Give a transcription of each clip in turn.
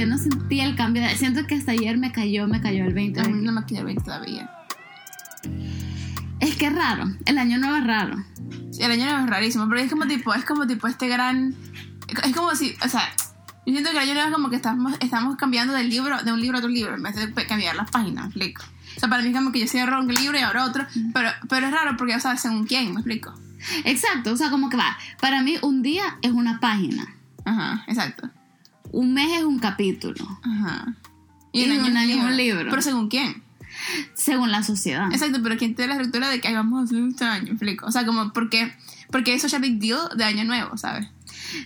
yo no sentí el cambio. De, siento que hasta ayer me cayó, me cayó el 20. A mí no me cayó el 20 todavía. Es que es raro. El año nuevo es raro. Sí, el año nuevo es rarísimo, pero es como tipo, es como tipo este gran. Es como si, o sea, yo siento que el año nuevo es como que estamos, estamos cambiando del libro, de un libro a otro libro, en vez de cambiar las páginas, ¿me explico? O sea, para mí es como que yo cierro un libro y ahora otro, pero, pero es raro porque, o sea, según quién, ¿me explico? Exacto, o sea, como que va. Para mí, un día es una página. Ajá, exacto. Un mes es un capítulo. Ajá. Y un año es un libro. Pero según quién. Según la sociedad. Exacto, pero quién tiene la estructura de que "Ay, vamos a hacer este año, ¿me explico? O sea, como porque, porque eso ya big deal de año nuevo, ¿sabes?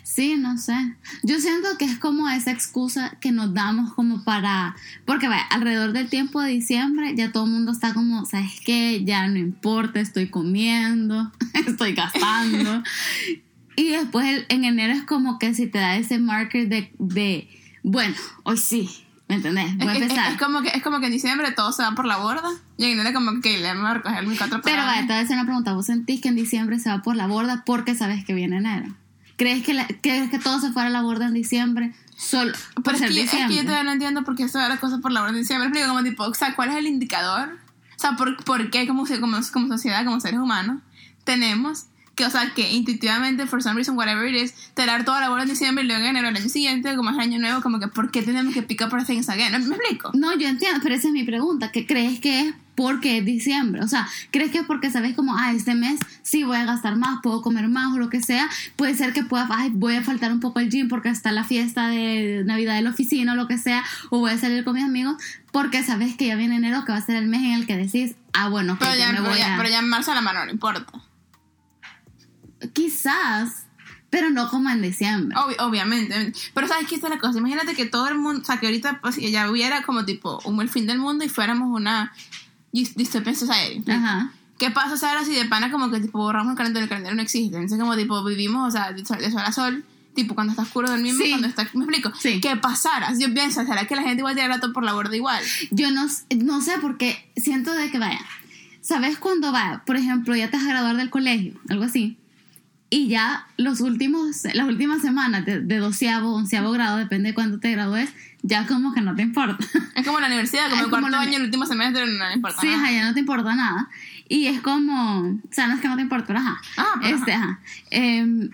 Sí, no sé. Yo siento que es como esa excusa que nos damos como para... Porque vaya, alrededor del tiempo de diciembre ya todo el mundo está como, ¿sabes qué? Ya no importa, estoy comiendo, estoy gastando. Y después en enero es como que si te da ese marker de, de bueno, hoy sí, ¿me entendés? Voy a Es- es, empezar. es como que, es como que en diciembre todo se va por la borda y en enero como que le vamos a recoger mis cuatro Pero vaya, te voy a hacer una pregunta. ¿Vos sentís que en diciembre se va por la borda porque sabes que viene enero? ¿Crees que, la- crees que todo se fuera a la borda en diciembre solo por Pero es ser que, yo- es que diciembre? yo todavía no entiendo por qué se da las cosas por la borda en diciembre. Explico como tipo, o sea, ¿cuál es el indicador? O sea, ¿por, por qué como, como, como sociedad, como seres humanos, tenemos que, o sea, que intuitivamente, for some reason, whatever it is, tirar toda la borda en diciembre y luego en enero el año siguiente, como es año nuevo, como que ¿por qué tenemos que pick up our things again? ¿Me explico? No, yo entiendo, pero esa es mi pregunta. ¿Qué crees que es porque es diciembre? O sea, ¿crees que es porque sabes como, ah, este mes sí voy a gastar más, puedo comer más o lo que sea? Puede ser que pueda, ay, voy a faltar un poco al gym porque está la fiesta de Navidad de la oficina o lo que sea, o voy a salir con mis amigos porque sabes que ya viene enero, que va a ser el mes en el que decís, ah, bueno, Pero ya, pero, voy ya, a... pero ya en marzo a la mano no importa. Quizás, pero no como en diciembre. Obvi- obviamente. Pero sabes que esta es la cosa. Imagínate que todo el mundo, o sea, que ahorita pues, ya hubiera como tipo un el fin del mundo y fuéramos una dys- dystopian society. Ajá. ¿Qué pasa si ahora si de pana como que tipo borramos el calendario, el calendario no existe? Entonces como tipo vivimos, o sea, de sol, de sol a sol, tipo cuando está oscuro dormimos, Sí. cuando está... ¿Me explico? Sí. ¿Qué pasara? Yo pienso, ¿será que la gente igual tirará todo por la borda igual? Yo no, no sé porque siento de que vaya. ¿Sabes cuando va? Por ejemplo, ya te vas a graduar del colegio, algo así. Y ya los últimos, las últimas semanas de, de doceavo, onceavo grado, depende de cuándo te gradúes, ya como que no te importa. Es como la universidad, como Es el como cuarto la- año, el último semestre, no le importa Sí, nada. ajá, ya no te importa nada. Y es como, o sea, no es que no te importa, pero ajá. Ah, pero este, ajá. Em,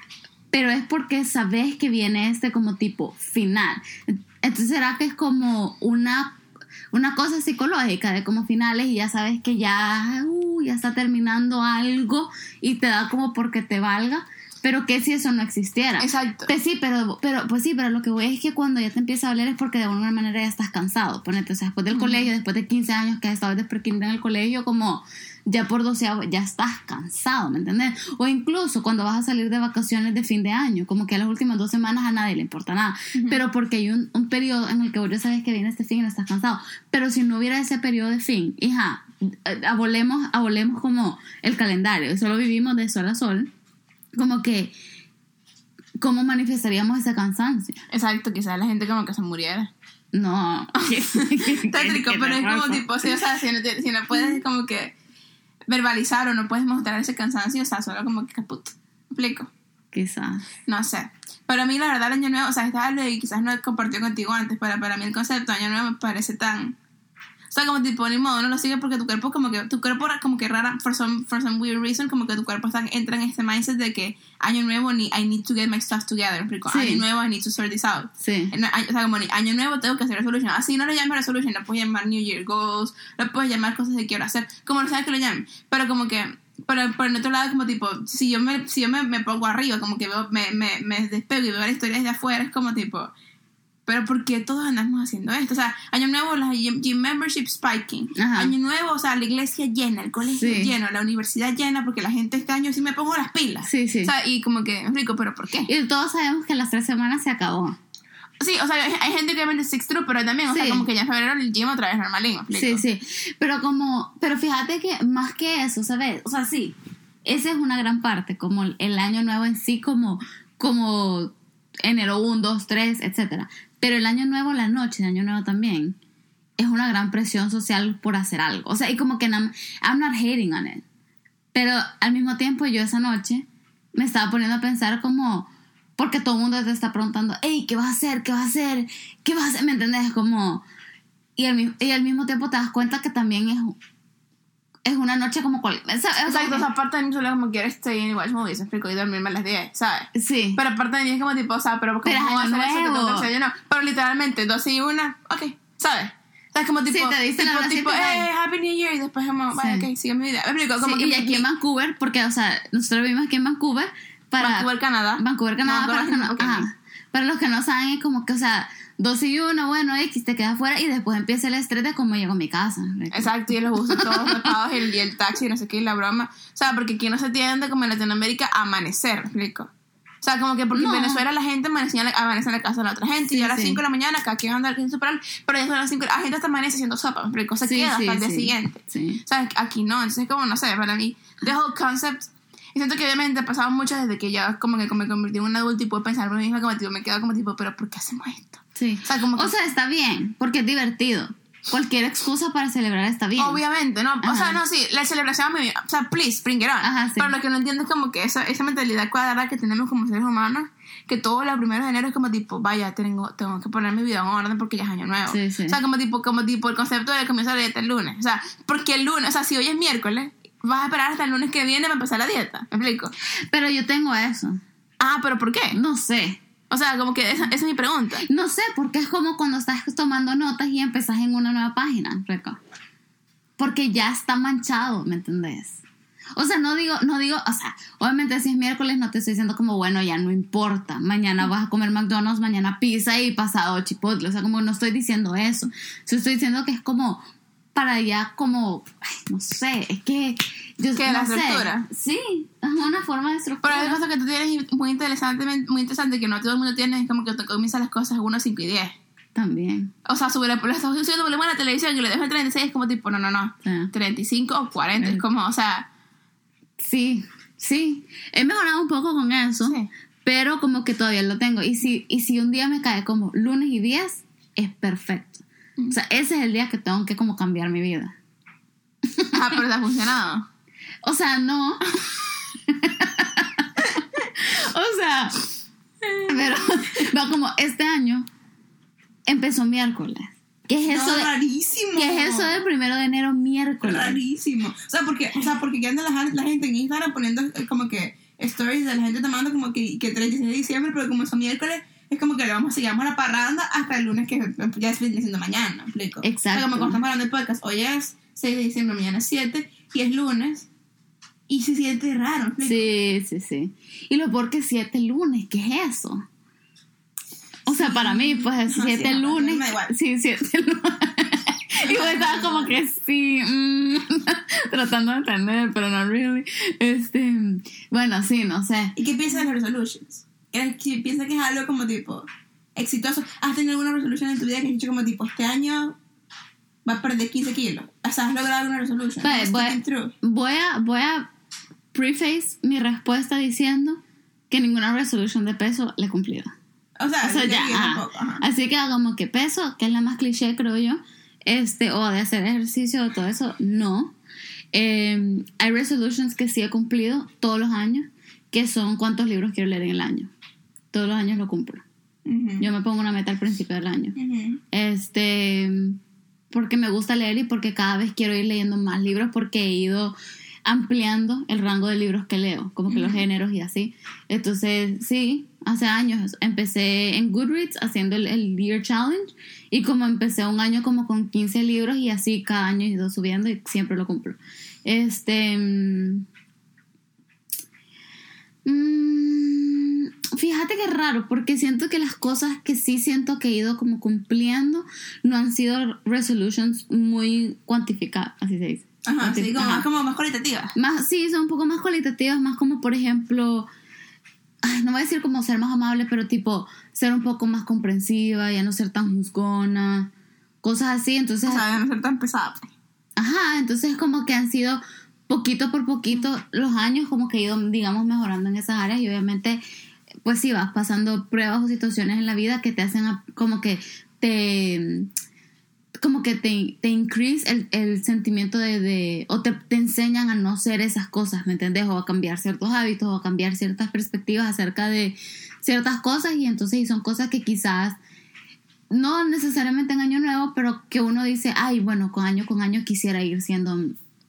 pero es porque sabes que viene este como tipo final. Entonces, ¿será que es como una, una cosa psicológica de como finales y ya sabes que ya, uh, ya está terminando algo y te da como porque te valga? Pero que si eso no existiera. Exacto. Pues sí, pero, pero, pues sí, pero lo que voy es que cuando ya te empieza a doler es porque de alguna manera ya estás cansado. Ponete, o sea, después del colegio, después de 15 años que has estado desde prekinder en el colegio, como ya por 12 ya estás cansado, ¿me entiendes? O incluso cuando vas a salir de vacaciones de fin de año, como que a las últimas dos semanas a nadie le importa nada. Pero porque hay un, un periodo en el que vos ya sabes que viene este fin y no estás cansado. Pero si no hubiera ese periodo de fin, hija, eh, abolemos, abolemos como el calendario, solo vivimos de sol a sol, como que, ¿cómo manifestaríamos ese cansancio? Exacto, quizás la gente como que se muriera. No. Tétrico, Qué pero es como tipo, sí, o sea, si no, si no puedes como que verbalizar o no puedes mostrar ese cansancio, o sea, solo como que caput. ¿Me explico? Quizás. No sé. Pero a mí la verdad el año nuevo, o sea, estaba lo y quizás no he compartido contigo antes, pero para mí el concepto de año nuevo me parece tan... O sea, como tipo, ni modo, no lo sigue porque tu cuerpo como que, tu cuerpo como que rara, for some, for some weird reason, como que tu cuerpo está, entra en este mindset de que año nuevo, ni, I need to get my stuff together. Sí. Año nuevo, I need to sort this out. Sí. O sea, como ni año nuevo tengo que hacer resolution. Así no lo llames resolution, lo puedes llamar New Year Goals, lo puedes llamar cosas que quiero hacer, como no sabes que lo llamen. Pero como que, pero por el otro lado, como tipo, si yo me, si yo me, me pongo arriba, como que veo, me, me, me despego y veo la historia desde afuera, es como tipo, pero ¿por qué todos andamos haciendo esto? O sea, año nuevo, las gym, membership spiking. Ajá. Año nuevo, o sea, la iglesia llena, el colegio Sí. lleno, la universidad llena, porque la gente este año sí me pongo las pilas. Sí, sí. O sea, y como que, rico, pero ¿por qué? Y todos sabemos que las tres semanas se acabó. Sí, o sea, hay, gente que obviamente six true, pero también, o sea, como que ya en febrero el gym otra vez normalín, ¿me Sí, sí. Pero como, pero fíjate que más que eso, ¿sabes? O sea, sí, esa es una gran parte, como el- el año nuevo en sí, como, como enero 1, 2, 3, etcétera. Pero el año nuevo, la noche de año nuevo también, es una gran presión social por hacer algo. O sea, y como que no, I'm not hating on it. Pero al mismo tiempo yo esa noche me estaba poniendo a pensar como, porque todo el mundo te está preguntando, hey, ¿qué vas a hacer? ¿Qué vas a hacer? ¿Qué vas a hacer? ¿Me entendés? Como, y al, y al mismo tiempo te das cuenta que también es, es una noche como cual, o sea, Exacto, o sea, aparte de mí solo como quiero stay in watch movies, explico, y dormirme a las 10, ¿sabes? sí. Pero aparte de mí es como tipo, o sea, pero ¿cómo Pero año hacer eso? Que tengo que no. Pero literalmente, 12 y 1, ok, ¿sabes? O sea, es como tipo, Sí, te dicen tipo, tipo, bye. Happy New Year, y después como, vaya, Sí. ok, sigue mi vida. Explico, como Sí, que y aquí en Vancouver, porque, o sea, nosotros vivimos aquí en Vancouver para... Vancouver, Canadá. Vancouver, Canadá, No, para, los que no, ok. ajá. para los que no saben, es como que, o sea, 12 y 1, bueno, X, te quedas fuera y después empieza el estrés de cómo llego a mi casa. Exacto, y los buses todos tapados y el, y el taxi y no sé qué, y la broma. O sea, porque aquí no se tiende como en Latinoamérica a amanecer, ¿me explico? O sea, como que porque No. en Venezuela la gente amanecía en la, amanece en la casa de la otra gente y Sí, a las sí. 5 de la mañana cada quien anda al superar, pero son las 5 la gente hasta amanece haciendo sopa, ¿me explico? Se Sí, queda hasta el día siguiente. Sí. O sea, aquí no, entonces como, no sé, para mí, the whole concept... Y siento que obviamente ha pasado mucho desde que ya como que me convertí en un adulto y puedo pensar por mí misma como tipo, me quedo como tipo, pero ¿por qué hacemos esto? Sí. O sea, como que... O sea, está bien, porque es divertido. Cualquier excusa para celebrar está bien. Obviamente, ¿no? O sea, no, sí, la celebración muy bien. O sea, please, bring it on. Ajá, sí. Pero lo que no entiendo es como que esa, esa mentalidad cuadrada que tenemos como seres humanos, que todos los primeros de enero es como tipo, vaya, tengo, tengo que poner mi vida en orden porque ya es año nuevo. Sí, sí. O sea, como tipo, como tipo el concepto de comienzo la dieta el lunes. O sea, porque el lunes, o sea, si hoy es miércoles, vas a esperar hasta el lunes que viene para empezar la dieta. ¿Me explico? Pero yo tengo eso. Ah, pero ¿por qué? No sé. O sea, como que esa, es mi pregunta. No sé, porque es como cuando estás tomando notas y empezás en una nueva página, Reco. Porque ya está manchado, ¿me entendés? O sea, no digo, no digo, o sea, obviamente si es miércoles no te estoy diciendo como, bueno, ya no importa. Mañana vas a comer McDonald's, mañana pizza y pasado chipotle. O sea, como no estoy diciendo eso. Yo estoy diciendo que es como para ya como, ay, no sé, es que yo ¿Qué, no la sé. estructura? Sí, es una forma de Pero estructura. hay cosas que tú tienes muy interesante, muy interesante que no todo el mundo tiene, es como que te comienzan las cosas 1, 5 y 10. También. O sea, sobre la estás subiendo volumen a la televisión y le dejo el 36 es como tipo, no, no, no. Sí. 35 o 40, es Mm. como, o sea, Sí, sí. He mejorado un poco con eso, Sí. pero como que todavía lo tengo. Y si, y si un día me cae como lunes y 10, es perfecto. O sea, ese es el día que tengo que como cambiar mi vida. ah, pero te ha funcionado. O sea, no. o sea, pero no, como este año empezó miércoles. ¿Qué es eso No, de, rarísimo. ¿qué es eso del primero de enero miércoles? Rarísimo. O sea, porque, o sea, porque ya anda la, la gente en Instagram poniendo eh, como que stories de la gente tomando como que, que 36 de diciembre, pero como son miércoles, es como que le vamos a seguir a la parranda hasta el lunes que ya es viene siendo mañana, ¿me explico? Exacto. O sea, como cuando estamos hablando del podcast, hoy es 6 de diciembre, mañana es 7 y es lunes y se siente raro, ¿me explico? Sí, sí, sí. Y lo peor que siete lunes, ¿qué es eso? O sea, para mí, pues Ajá, siete sí, ajá, lunes. me da igual. Sí, siete lunes. y yo estaba como que sí, mm, tratando de entender, pero no really. Este, bueno, sí, no sé. ¿Y qué piensas de las resolutions? ¿Eres que ¿Piensas que es algo como tipo exitoso? ¿Has tenido alguna resolución en tu vida que has dicho como tipo este año va a perder 15 kilos? O sea, ¿has logrado alguna? Pues, ¿Has voy, a, voy a preface mi respuesta diciendo que ninguna resolución de peso le he cumplido. O sea, O sea, ya. Así que como que peso, que es la más cliché, creo yo, este, o de hacer ejercicio, o todo eso, no. Eh, hay resolutions que sí he cumplido todos los años, que son cuántos libros quiero leer en el año. Todos los años lo cumplo. Yo me pongo una meta al principio del año. Este, porque me gusta leer y porque cada vez quiero ir leyendo más libros porque he ido ampliando el rango de libros que leo, como que los géneros y así. Entonces, sí, hace años empecé en Goodreads haciendo el, el Year Challenge y como empecé un año como con 15 libros y así cada año he ido subiendo y siempre lo cumplo. Este... mm, mm, Fíjate que raro, porque siento que las cosas que sí siento que he ido como cumpliendo no han sido resolutions muy cuantificadas, así se dice. Ajá, sí, como, Ajá. más, como más cualitativa. Más, sí, son un poco más cualitativas, más como por ejemplo, ay, no voy a decir como ser más amable, pero tipo ser un poco más comprensiva, ya no ser tan juzgona, cosas así. Entonces, O sea, de no ser tan pesada. pues. ajá, entonces como que han sido poquito por poquito los años como que he ido, digamos, mejorando en esas áreas y obviamente, pues sí, vas pasando pruebas o situaciones en la vida que te hacen como que te como que te, te el, el sentimiento de, de o te, te enseñan a no ser esas cosas, ¿me entiendes? O a cambiar ciertos hábitos o a cambiar ciertas perspectivas acerca de, ciertas cosas y entonces y son cosas que quizás no necesariamente en año nuevo, pero que uno dice, ay, bueno, con año con año quisiera ir siendo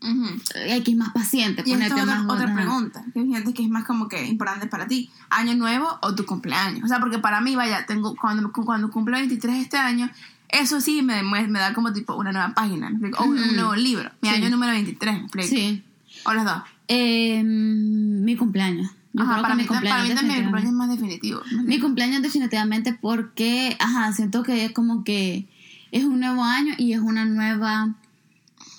Ujú. X más paciente, Y ponerte otra, más otra pregunta, que fíjate que es más como que importante para ti, año nuevo o tu cumpleaños. O sea, porque para mí, vaya, tengo cuando, cuando cumplo 23 este año, eso sí me, me, da como tipo una nueva página, o un- nuevo libro, mi Sí. año número 23, ¿me explico? Sí. O los dos. Eh, mi cumpleaños. Yo Ajá, creo para, que mi para cumpleaños. mí también mi cumpleaños es más definitivo. ¿me Mi cumpleaños definitivamente porque, ajá, siento que es como que es un nuevo año y es una nueva,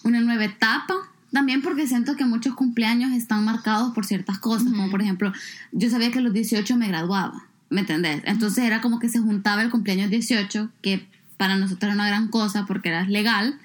una nueva etapa. También porque siento que muchos cumpleaños están marcados por ciertas cosas, como por ejemplo, yo sabía que a los 18 me graduaba, ¿me entendés? Entonces era como que se juntaba el cumpleaños 18, que para nosotros era una gran cosa porque era legal.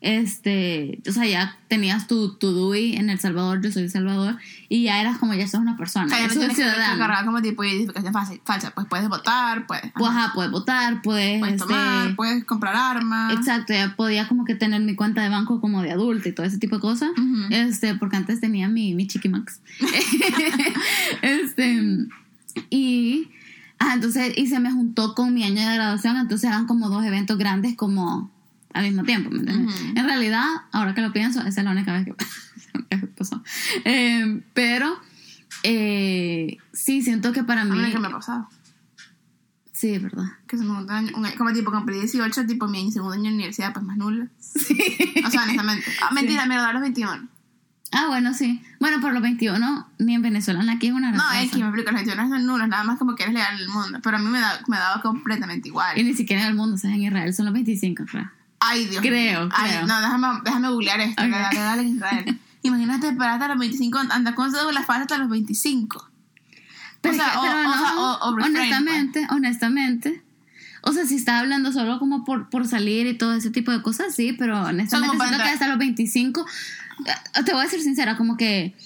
Este, o sea, ya tenías tu, tu DUI en El Salvador, yo soy de El Salvador, y ya eras como ya sos una persona, O sea, ya no que ciudadano. como tipo identificación fácil, falsa. Pues puedes votar, puedes, Pues, ajá, puedes votar, puedes, puedes este, tomar, puedes comprar armas. exacto, ya podía como que tener mi cuenta de banco como de adulto y todo ese tipo de cosas, este, porque antes tenía mi, mi Chiquimax. este, y, ah, entonces, y se me juntó con mi año de graduación, entonces eran como dos eventos grandes como al mismo tiempo, ¿me entiendes? Ujú. En realidad, ahora que lo pienso, esa es la única vez que, pasó. Eh, pero, eh, sí, siento que para A mí... que me ha pasado. Sí, es verdad. Que se me juntó un año- un como tipo cumplí 18, tipo mi segundo año de universidad, pues más nulo. O sea, honestamente. Ah, mentira, me gradué a los 21. Ah, bueno, sí. Bueno, por los 21, ni en Venezuela ni aquí es una gran No, es que me explico, los 21 son nulos, nada más como que eres legal en el mundo. Pero a mí me, da, me daba completamente igual. Y ni siquiera en el mundo, o sea, en Israel son los 25, creo. Ay, Dios Creo, mío. Ay, creo. no, déjame, déjame googlear esto. Ok. La edad legal en Israel. Imagínate esperar hasta los 25, anda con cédula falsa hasta los 25. Pero, sea, es que- o- pero o no, sea, o- o refrain, honestamente, honestamente. O sea, si está hablando solo como por, por salir y todo ese tipo de cosas, sí, pero honestamente siento que hasta los 25, eh, te voy a ser sincera, como que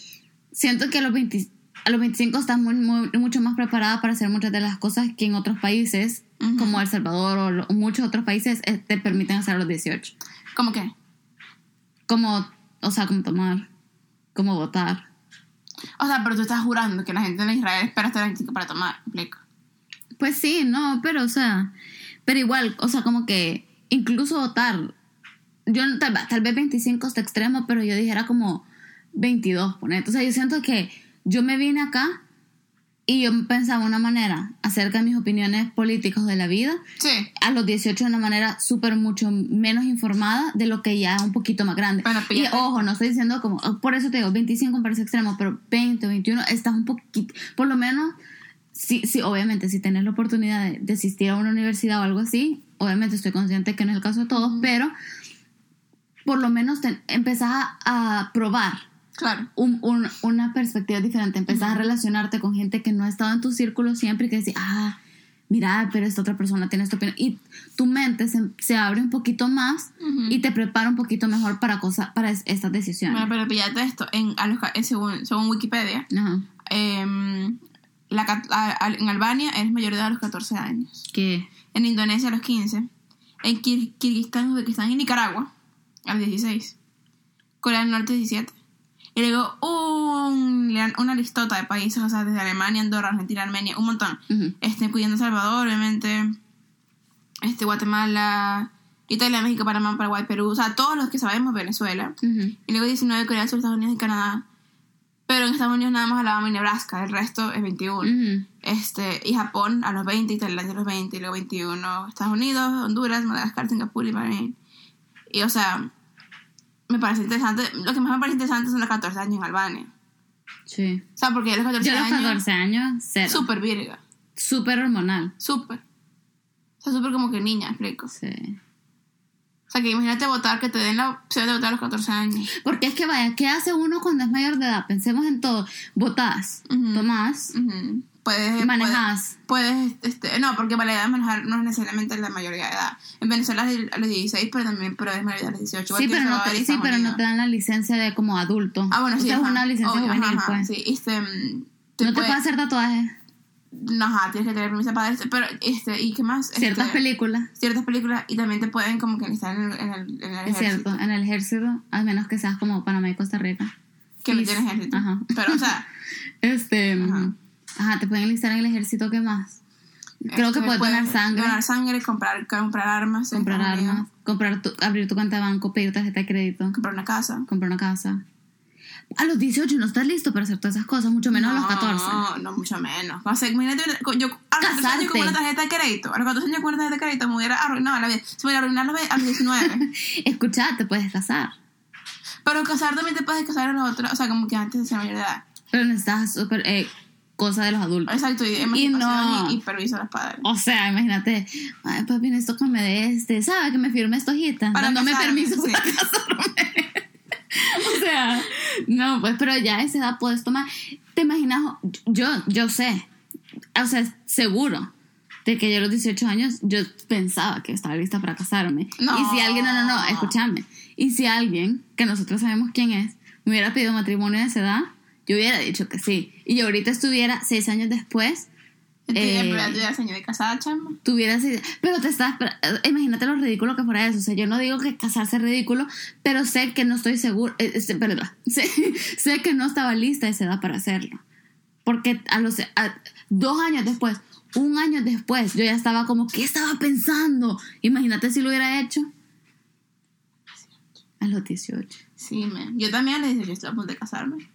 siento que a los, 20 a los 25 estás muy, muy- mucho más preparada para hacer muchas de las cosas que en otros países, como El Salvador o lo- muchos otros países, eh, te permiten hacer a los 18. ¿Cómo que? Como, o sea, como tomar, como votar. O sea, pero tú estás jurando que la gente en Israel espera hasta los 25 para tomar. ¿me explico? Pues sí, no, pero o sea, pero igual, o sea, como que incluso votar, yo tal, tal vez 25 está extremo, pero yo dijera como 22, ponete. O sea, yo siento que yo me vine acá y yo pensaba una manera acerca de mis opiniones políticas de la vida, Sí. a los 18 de una manera súper mucho menos informada de lo que ya un poquito más grande. Bueno, y ojo, no estoy diciendo como, por eso te digo, 25 me parece extremo, pero 20, 21 estás un poquito, por lo menos, sí, sí, obviamente, si tenés la oportunidad de, de asistir a una universidad o algo así, obviamente estoy consciente que no es el caso de todos, pero por lo menos te, empezás a, a probar Claro. un- un- una perspectiva diferente, empezás a relacionarte con gente que no ha estado en tu círculo siempre y que decís, ah, mira, pero esta otra persona tiene esta opinión. Y tu mente se, se abre un poquito más y te prepara un poquito mejor para, cosa, para es- estas decisiones. Bueno, pero píllate esto. En, a los según, según Wikipedia, em, la, cat- a- a- en Albania eres mayor de edad a los 14 años. ¿Qué? En Indonesia a los 15. En Kir- Kirguistán, Uzbekistán y Nicaragua a los 16. Corea del Norte 17. Y luego un, una listota de países, o sea, desde Alemania, Andorra, Argentina, Armenia, un montón. Ujú. Este, incluyendo Salvador, obviamente, este, Guatemala, Italia, México, Panamá, Paraguay, Perú, o sea, todos los que sabemos, Venezuela. Y luego 19, Corea del Sur, Estados Unidos y Canadá. Pero en Estados Unidos nada más Alabama y Nebraska, el resto es 21. Ujú. Este, y Japón a los 20, y Tailandia a los 20, y luego 21, Estados Unidos, Honduras, Madagascar, Singapur y Bahrein. Y o sea, me parece interesante, lo que más me parece interesante son los 14 años en Albania. Sí. O sea, porque los 14 Yo a los años, 14 años, cero. súper virga, Súper hormonal. súper. O sea, súper como que niña, explico. Sí. O sea, que imagínate votar, que te den la opción de votar a los 14 años. Porque es que vaya, ¿qué hace uno cuando es mayor de edad? Pensemos en todo. Votás, Ujú. tomás, Ujú. Puedes, manejás. Puedes, este, no, porque para la edad de manejar no es necesariamente la mayoría de edad. En Venezuela es a los 16, pero también pero es mayoría a los 18. igual Sí, pero, no te, y sí, Estados pero no Unidos. te dan la licencia de como adulto. Ah, bueno, sí. Es una licencia Obvio, juvenil, ajá, pues. Sí, este. mm, te No te puede- puedes hacer tatuajes. no, Ajá, tienes que tener permiso para este. Pero, este, ¿y qué más? Ciertas Este, películas. Ciertas películas y también te pueden como que enlistar en el, en el, en el Es ejército. cierto, en el ejército, al menos que seas como Panamá y Costa Rica. Que no Sí. tiene ejército. Ajá. Pero, o sea, Este. Ajá. Ajá, te pueden enlistar en el ejército, ¿qué más? Creo Este, que puedes donar sangre, Donar sangre, comprar, comprar armas. comprar armas, comprar tu- abrir tu cuenta de banco, pedir tarjeta de crédito, Comprar una casa. comprar una casa. A los 18 no estás listo para hacer todas esas cosas, mucho menos a los 14. No, no, mucho menos. O sea, imagínate, yo a los 14 años con una tarjeta de crédito, a los 14 años con una tarjeta de crédito me hubiera arruinado la vida. Se me hubiera arruinado a los 19. Escucha, te puedes casar, Pero casar también te puedes casar a los otros, o sea, como que antes de ser mayor de edad. pero necesitas súper eh, cosa de los adultos. Exacto, y emancipación no. y, y permiso a los padres. O sea, imagínate, ay, papi, necesito que me dé este, ¿sabe? Que me firme esta hojita, Para dándome casarme, permiso sí. para casarme. o sea, no, pues, pero ya a esa edad puedes tomar. ¿Te imaginas? Yo, yo sé, o sea, seguro de que yo a los 18 años yo pensaba que estaba lista para casarme. No. Y si alguien, no, no, no, escúchame. Y si alguien, que nosotros sabemos quién es, me hubiera pedido matrimonio a esa edad, yo hubiera dicho que sí. Y yo ahorita estuviera seis años después Eh, de casada, idea. Pero te estás. eh, Imagínate lo ridículo que fuera eso. O sea, yo no digo que casarse es ridículo, pero sé que no estoy seguro. eh, sé- perdón. Sé, sé que no estaba lista a esa edad para hacerlo. Porque a los a- dos años después, un año después, yo ya estaba como, ¿qué estaba pensando? Imagínate si lo hubiera hecho. A los 18. Sí, man. Yo también le dije, yo estoy a punto de casarme.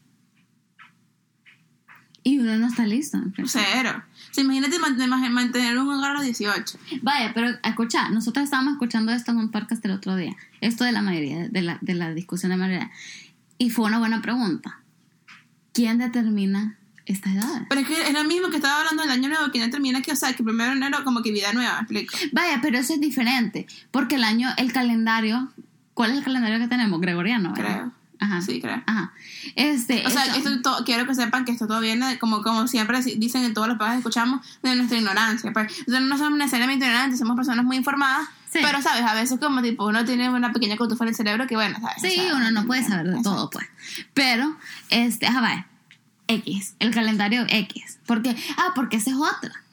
Y uno no está listo. Cero. Sea, imagínate mantener, un hogar a los 18. Vaya, pero escucha, nosotros estábamos escuchando esto en un podcast el otro día, esto de la mayoría, de la, de la discusión de mayoría, y fue una buena pregunta. ¿Quién determina esta edad? Pero es que es lo mismo que estaba hablando del año nuevo, que no termina que, o sea, que primero de enero como que vida nueva, ¿me explico? Vaya, pero eso es diferente, porque el año, el calendario, ¿cuál es el calendario que tenemos? Gregoriano, ¿verdad? Creo. Ajá. Sí, creo. Ajá. Este, O sea, esto quiero que sepan que esto todo viene, de- como, como siempre si- dicen en todos los que escuchamos, de nuestra ignorancia. Pues, nosotros no somos necesariamente ignorantes, somos personas muy informadas, Sí. pero, ¿sabes? A veces como tipo uno tiene una pequeña cotufa en el cerebro que, bueno, ¿sabes? Sí, uno no puede saber de exacto. todo, pues. Pero, este, ajá, vaya. X, el calendario X. Porque, ah, porque esa es otra.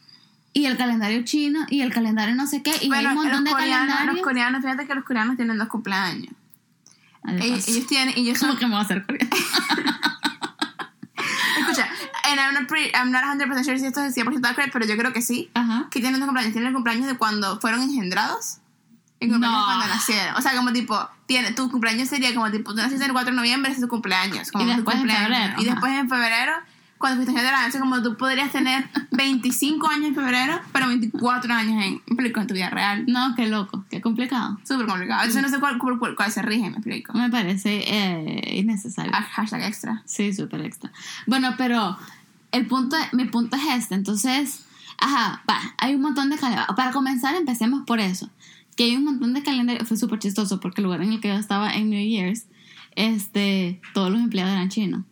Y el calendario chino y el calendario no sé qué. Y Bueno, hay un montón los de coreanos, los calendarios. coreanos, fíjate que los coreanos tienen dos cumpleaños. Ellos, ellos tienen, ellos son ¿Cómo que me voy a hacer? Escucha, and I'm not, pretty, I'm not 100% sure si esto es 100% accurate, pero yo creo que sí. Ajá. Que tienen dos cumpleaños. Tienen el cumpleaños de cuando fueron engendrados. Y el cumpleaños No. de cuando nacieron. O sea, como tipo, tiene, tu cumpleaños sería como tipo, tú naciste el 4 de noviembre, ese es tu cumpleaños. Como Y después en cumpleaños. febrero, Y después en febrero, cuando fuiste engendrado. Entonces, como tú podrías tener 25 años en febrero, pero 24 años en, explico, en tu vida real. No, qué loco, qué complicado. Súper complicado. Entonces, no sé cuál, cuál, cuál- cuál se rige, me explico. Me parece eh, innecesario. Ah, Hashtag extra. Sí, súper extra. Bueno, pero el punto, mi punto es este. Entonces, ajá, va, hay un montón de calendarios. Para comenzar, empecemos por eso. Que hay un montón de calendarios. Fue súper chistoso porque el lugar en el que yo estaba en New Year's, este, todos los empleados eran chinos.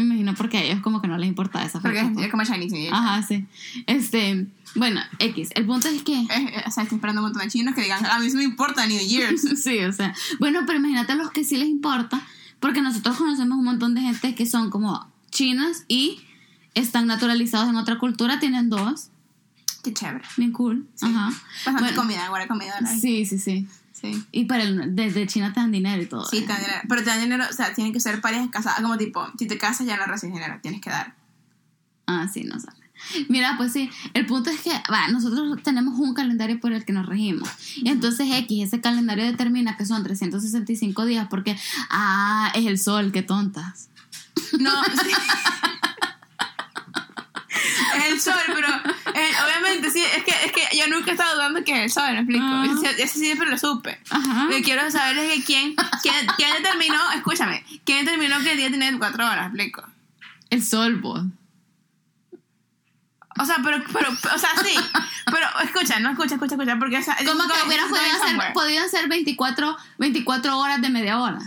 Me imagino porque a ellos como que no les importaba esa Porque fecha. es como Chinese New Year. Ajá, sí. Este, bueno, X. El punto es que... Eh, eh, o sea, estoy esperando un montón de chinos que digan, a mí sí me importa New Year's. Sí, o sea, bueno, pero imagínate los que sí les importa, porque nosotros conocemos un montón de gente que son como chinos y están naturalizados en otra cultura, tienen dos, Qué chévere. bien cool. Ajá. Bastante Bueno, comida, buena comida. ¿no? Sí, sí, sí. Sí. Y para el, desde China te dan dinero y todo. Sí, te dan dinero. Pero te dan dinero, o sea, tienen que ser parejas casadas. Como tipo, si te casas ya no recibes dinero, tienes que dar. Ah, sí, no sabe. Mira, pues sí, el punto es que, va, nosotros tenemos un calendario por el que nos regimos. Y entonces X, ese calendario determina que son 365 días porque, ah, es el sol, qué tontas. No, sí. Es el sol, pero eh, obviamente sí, es que, es que yo nunca he estado dudando que es el sol, me explico. Ah. Eso, eso siempre lo supe. Lo que quiero saber es que quién, quién, quién determinó, escúchame, quién determinó que el día tiene 24 horas, me explico. El sol, vos. O sea, pero, pero, o sea, sí, pero escucha, no escucha, escucha, escucha, porque o sea, Como que it's hubiera going podido ser, podido ser 24, 24 horas de media hora.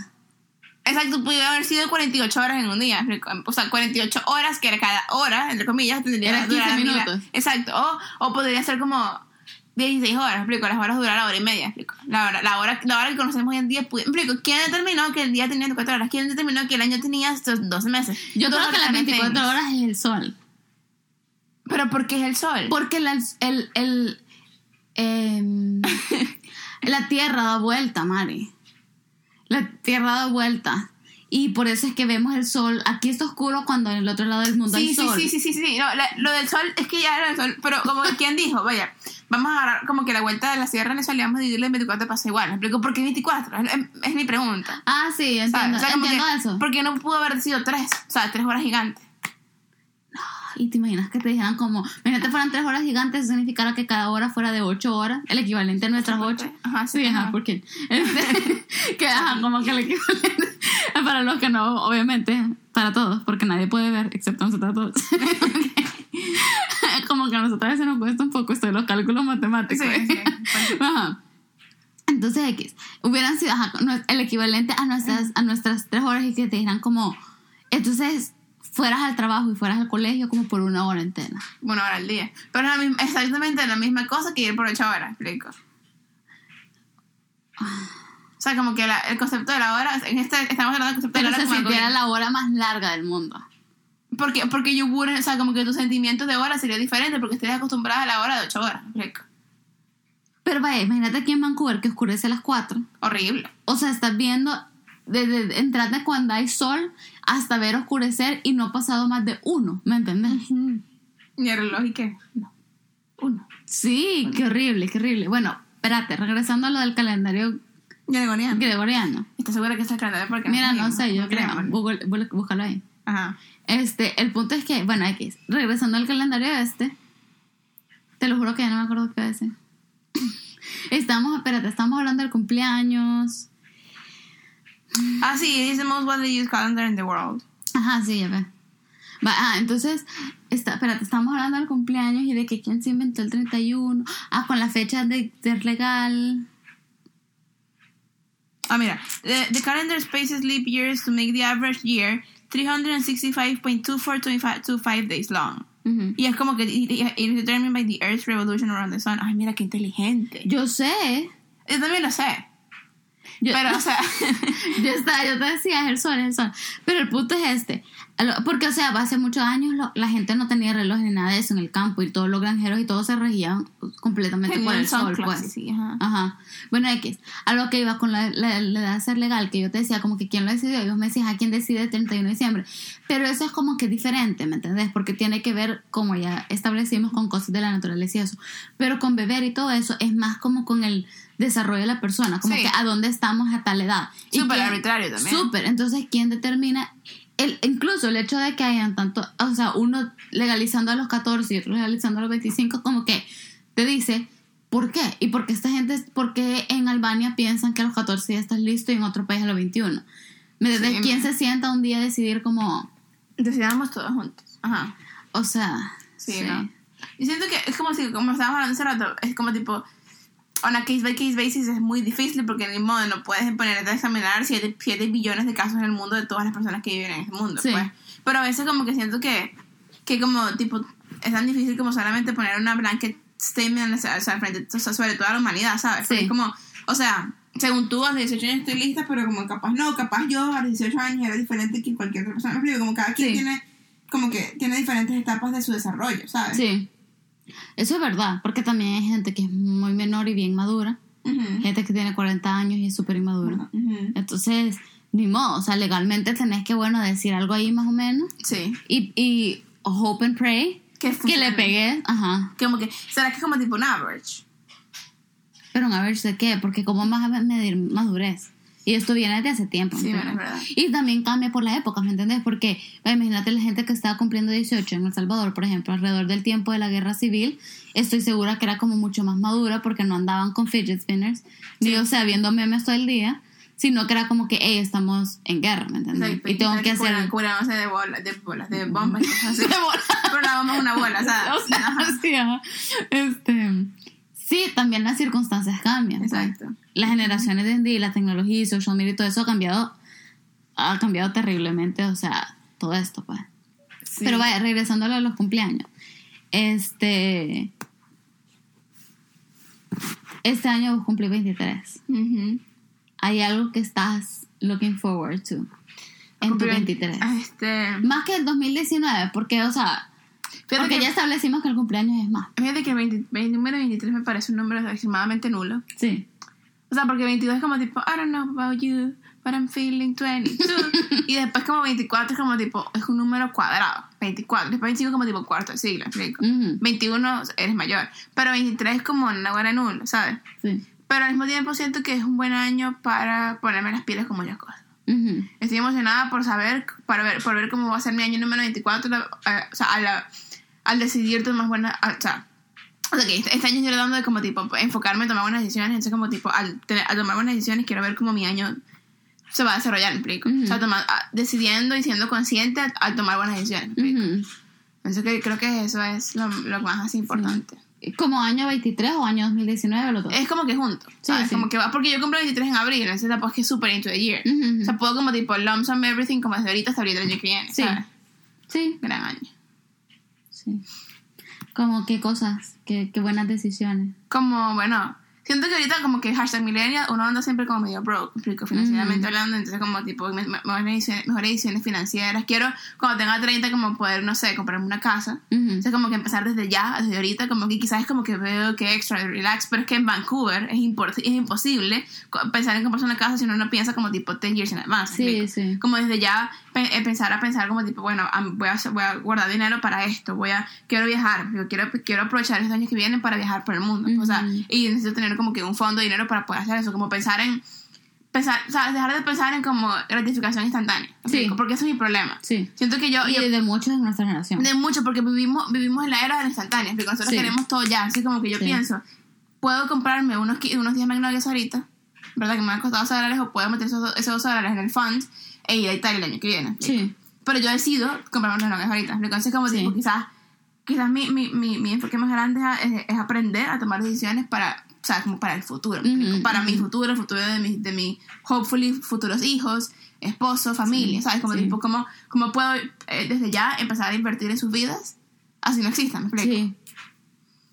Exacto, pudiera haber sido 48 horas en un día. O sea, 48 horas, que era cada hora, entre comillas, tendría que durar 15 la vida. minutos. Exacto, o, o podría ser como 16 horas, ¿me explico? Las horas duran la hora y media, ¿me explico? La hora, la hora, la hora que conocemos hoy en día, pu- ¿me explico? ¿Quién determinó que el día tenía 24 horas? ¿Quién determinó que el año tenía estos 12 meses? Yo creo que las the 24 things. horas es el sol. Pero ¿por qué es el sol? Porque la, el, el, em, la Tierra da vuelta, Mari. La Tierra da vuelta. Y por eso es que vemos el sol. Aquí está oscuro cuando en el otro lado del mundo Sí, hay sí, sol. sí, sí, sí, sí. No, la- lo del sol es que ya era el sol. Pero como quien dijo, vaya, vamos a agarrar como que la vuelta de la Sierra en y vamos a dividirla en 24 pasa igual. ¿Me explico? ¿Por qué 24? Es, es- mi pregunta. Ah, sí, entiendo, O sea, entiendo que, eso. Porque no pudo haber sido tres, o sea, tres horas gigantes. Y te imaginas que te dijeran como, imagínate fueran tres horas gigantes, eso significara que cada hora fuera de ocho horas, el equivalente a nuestras ocho. Ajá, sí. Ajá, porque este, que ajá, como que el equivalente para los que no, obviamente, para todos, porque nadie puede ver, excepto nosotros todos. como que a nosotros a veces nos cuesta un poco esto de los cálculos matemáticos. Sí, sí, pues. Ajá. Entonces, X, hubieran sido ajá, el equivalente a nuestras, a nuestras tres horas y que te dijeran como, entonces, fueras al trabajo y fueras al colegio como por una hora entera. Bueno, hora al día. Pero es la misma- exactamente la misma cosa que ir por ocho horas, explico. O sea, como que la- el concepto de la hora, en este estamos hablando del concepto Pero de la se hora algo sintiera la hora más larga del mundo. Porque, porque wouldn't, o sea, como que tu sentimiento de hora sería diferente porque estarías acostumbrada a la hora de 8 horas. explico. Pero vaya, imagínate aquí en Vancouver que oscurece a las 4. Horrible. O sea, estás viendo desde entrar de cuando hay sol hasta ver oscurecer y no ha pasado más de uno, ¿me entiendes? ¿Y el reloj y qué? No. Uno. Sí, qué horrible, qué horrible. Bueno, espérate, regresando a lo del calendario Gregoriano. gregoriano. ¿Estás segura que está el calendario? Porque Mira, no sé, yo creo. Google, bú- búscalo ahí. Ajá. Este, el punto es que, bueno, X, regresando al calendario este, te lo juro que ya no me acuerdo qué decir. Estamos, espérate, estamos hablando del cumpleaños. Ah, sí, it's the most widely used calendar in the world. Ajá, sí, ya ve. Va, ah, entonces, está, espérate, estamos hablando del cumpleaños y de que quién se inventó el 31. Ah, con la fecha de, de legal. Ah, mira. The, the calendar spaces leap years to make the average year 365.2425 days long. Ujú. Y es como que it it is determined by the Earth's revolution around the sun. Ay, mira qué inteligente. Yo sé. Yo también lo sé. Yo, Pero, o sea, yo, estaba, yo te decía, es el sol, es el sol. Pero el punto es este. Porque, o sea, hace muchos años lo- la gente no tenía reloj ni nada de eso en el campo y todos los granjeros y todos se regían completamente por el son sol, clases, pues. sí, ajá. Ajá. Bueno, X. A lo que iba con la, la, la edad de ser legal, que yo te decía, como que quién lo decidió. Ellos me decían, ¿a quién decide el 31 de diciembre? Pero eso es como que diferente, ¿me entendés? Porque tiene que ver, como ya establecimos, con cosas de la naturaleza y eso. Pero con beber y todo eso es más como con el desarrollo de la persona, como Sí. que a dónde estamos a tal edad. Súper arbitrario también. Súper. Entonces, ¿quién determina? El, incluso el hecho de que hayan tanto, o sea, uno legalizando a los 14 y otro legalizando a los 25, como que te dice, ¿por qué? Y porque esta gente, por qué en Albania piensan que a los 14 ya estás listo y en otro país a los 21? ¿Me entiendes? Sí, ¿Quién me- se sienta un día a decidir como, Decidamos todos juntos. Ajá. o sea, Sí, ¿no? Yo siento que es como si, como estábamos hablando hace rato, es como tipo, on a case by case basis es muy difícil porque ni modo no puedes ponerte a examinar 7, billones de casos en el mundo de todas las personas que viven en ese mundo. Sí. Pues. Pero a veces como que siento que, que como tipo, es tan difícil como solamente poner una blanket statement o sea, frente, o sea, sobre toda la humanidad, ¿sabes? Sí. es como, o sea, según tú a los 18 años estoy lista, pero como capaz no, capaz yo a los 18 años era diferente que cualquier otra persona. Como cada quien Sí. tiene, como que tiene diferentes etapas de su desarrollo, ¿sabes? Sí. Eso es verdad, porque también hay gente que es muy menor y bien madura, gente que tiene 40 años y es súper inmadura. Entonces, ni modo, o sea, legalmente tenés que, bueno, decir algo ahí más o menos. Sí. Y, y hope and pray Que, que le pegué, ajá. Como que, ¿será que es como tipo un average? Pero a ver de qué, porque cómo vas a medir madurez. Y esto viene de hace tiempo. Sí, ¿me bueno, verdad. Y también cambia por la época, ¿me entiendes? Porque eh, imagínate la gente que estaba cumpliendo 18 en El Salvador, por ejemplo, alrededor del tiempo de la guerra civil, estoy segura que era como mucho más madura porque no andaban con fidget spinners, ni o sea, viendo memes todo el día, sino que era como que, hey, estamos en guerra, ¿me entiendes? y tengo que hacer... Curándose de bolas, de bolas, de bombas. cosas así. Pero la bomba es una bola, ¿sabes? O sea, Ajá. sí, ajá. Este, sí, también las circunstancias cambian. pues. Exacto. Las generaciones de hoy la tecnología y social media y todo eso ha cambiado, ha cambiado terriblemente, o sea, todo esto, pues. Sí. Pero vaya, regresando a lo de los cumpleaños. Este. Este año vos cumplí 23. Ujú. ¿Hay algo que estás looking forward to en tu Cumplir- 23? Ah, Este. Más que el 2019, porque, o sea, Fíjate porque que, ya establecimos que el cumpleaños es más. fíjate que el 20 el número 23 me parece un número extremadamente nulo. Sí. O sea, porque 22 es como tipo, I don't know about you, but I'm feeling 22. y después como 24 es como tipo, es un número cuadrado. 24. Después 25 es como tipo cuarto de siglo, ¿me explico? Ujú, 21 eres mayor. Pero 23 es como una buena nulo, ¿sabes? Sí. Pero al mismo tiempo siento que es un buen año para ponerme las pilas con muchas cosas. Ujú, Estoy emocionada por saber, para ver, por ver cómo va a ser mi año número 24, la- eh, o sea, a la- al decidir tomar buenas, o sea, o sea, que este, año estoy tratando de como tipo enfocarme en tomar buenas decisiones, entonces como tipo al, tener- al tomar buenas decisiones quiero ver cómo mi año se va a desarrollar, ¿me explico? O sea, tomar- ah, decidiendo y siendo consciente al, tomar buenas decisiones, ¿me explico? ujú. Entonces que, creo que eso es lo, lo más así importante. Como año 23 o año 2019 los dos. Es como que junto, Sí, sí. Como que va, porque yo compré 23 en abril, entonces tampoco es que super into the year. Ujú, O sea, puedo como tipo lump sum everything como desde ahorita hasta ahorita el año que viene, Sí. ¿sabes? Sí, Gran año. Sí. Como qué cosas, qué, qué buenas decisiones. Como, bueno, siento que ahorita como que hashtag millennial uno anda siempre como medio broke, explico, financieramente hablando, entonces como tipo me- me- mejores ediciones financieras. Quiero cuando tenga 30 como poder, no sé, comprarme una casa. Ujú. Entonces como que empezar desde ya, desde ahorita, como que quizás es como que veo que extra relax, pero es que en Vancouver es, es imposible pensar en comprarse una casa si uno no piensa como tipo 10 years in advance. ¿me Sí, sí. Como desde ya eh, pensar a pensar como tipo, bueno, voy a, voy a guardar dinero para esto, voy a, quiero viajar, yo quiero, quiero aprovechar estos años que vienen para viajar por el mundo. O sea, y necesito tener como que un fondo de dinero para poder hacer eso, como pensar en pensar, o sea, dejar de pensar en como gratificación instantánea. ¿me Sí. Porque ese es mi problema. Sí. Siento que yo, Y yo- de muchos de nuestra generación. de mucho, porque vivimos, vivimos en la era de la instantánea, porque nosotros Sí. queremos todo ya, así como que yo Sí. pienso, puedo comprarme unos, unos 10 magnolias ahorita, ¿verdad? Que me han costado 2 dólares, o puedo meter esos, esos 2 dólares en el fund e ir a Italia el año que viene. Sí. Pero yo decido comprarme unos magnolias ahorita, entonces como Sí. tipo, quizás, quizás mi, mi, mi, mi enfoque más grande es, es- aprender a tomar decisiones para, o sea, como para el futuro, para mi futuro, el futuro de mi, de mi, hopefully, futuros hijos, esposo, familia, ¿sabes? Como sí. tipo, ¿cómo, cómo puedo eh, desde ya empezar a invertir en sus vidas? Así no existan, ¿me explico? Sí.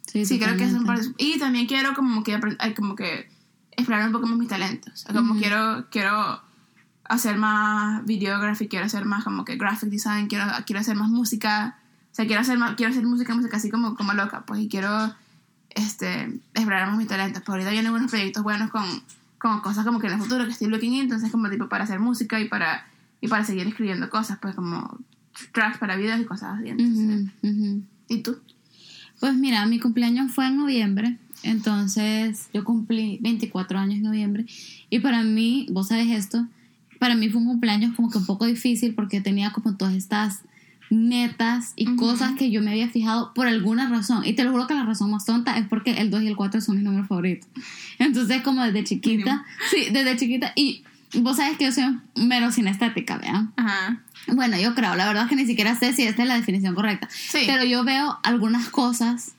Sí, Sí, creo que es un par de- Y también quiero como que, como que explorar un poco más mis talentos. Como quiero, quiero hacer más videography, quiero hacer más como que graphic design, quiero, quiero hacer más música. O sea, quiero hacer, más, quiero hacer música, música así como, como loca, pues, y quiero este, explorar más mis talentos. Pero ahorita vienen unos proyectos buenos con, con cosas como que en el futuro que estoy looking in, entonces como tipo para hacer música y para, y para seguir escribiendo cosas, pues como tracks para videos y cosas así. Entonces. ¿Y tú? Pues mira, mi cumpleaños fue en noviembre, entonces yo cumplí 24 años en noviembre y para mí, vos sabes esto, para mí fue un cumpleaños como que un poco difícil porque tenía como todas estas metas y cosas que yo me había fijado por alguna razón y te lo juro que la razón más tonta es porque el 2 y el 4 son mis números favoritos. Entonces como desde chiquita, sí, desde chiquita y vos sabes que yo soy mero sinestética, ¿vean? Ajá. Bueno, yo creo, la verdad es que ni siquiera sé si esta es la definición correcta. Sí. Pero yo veo algunas cosas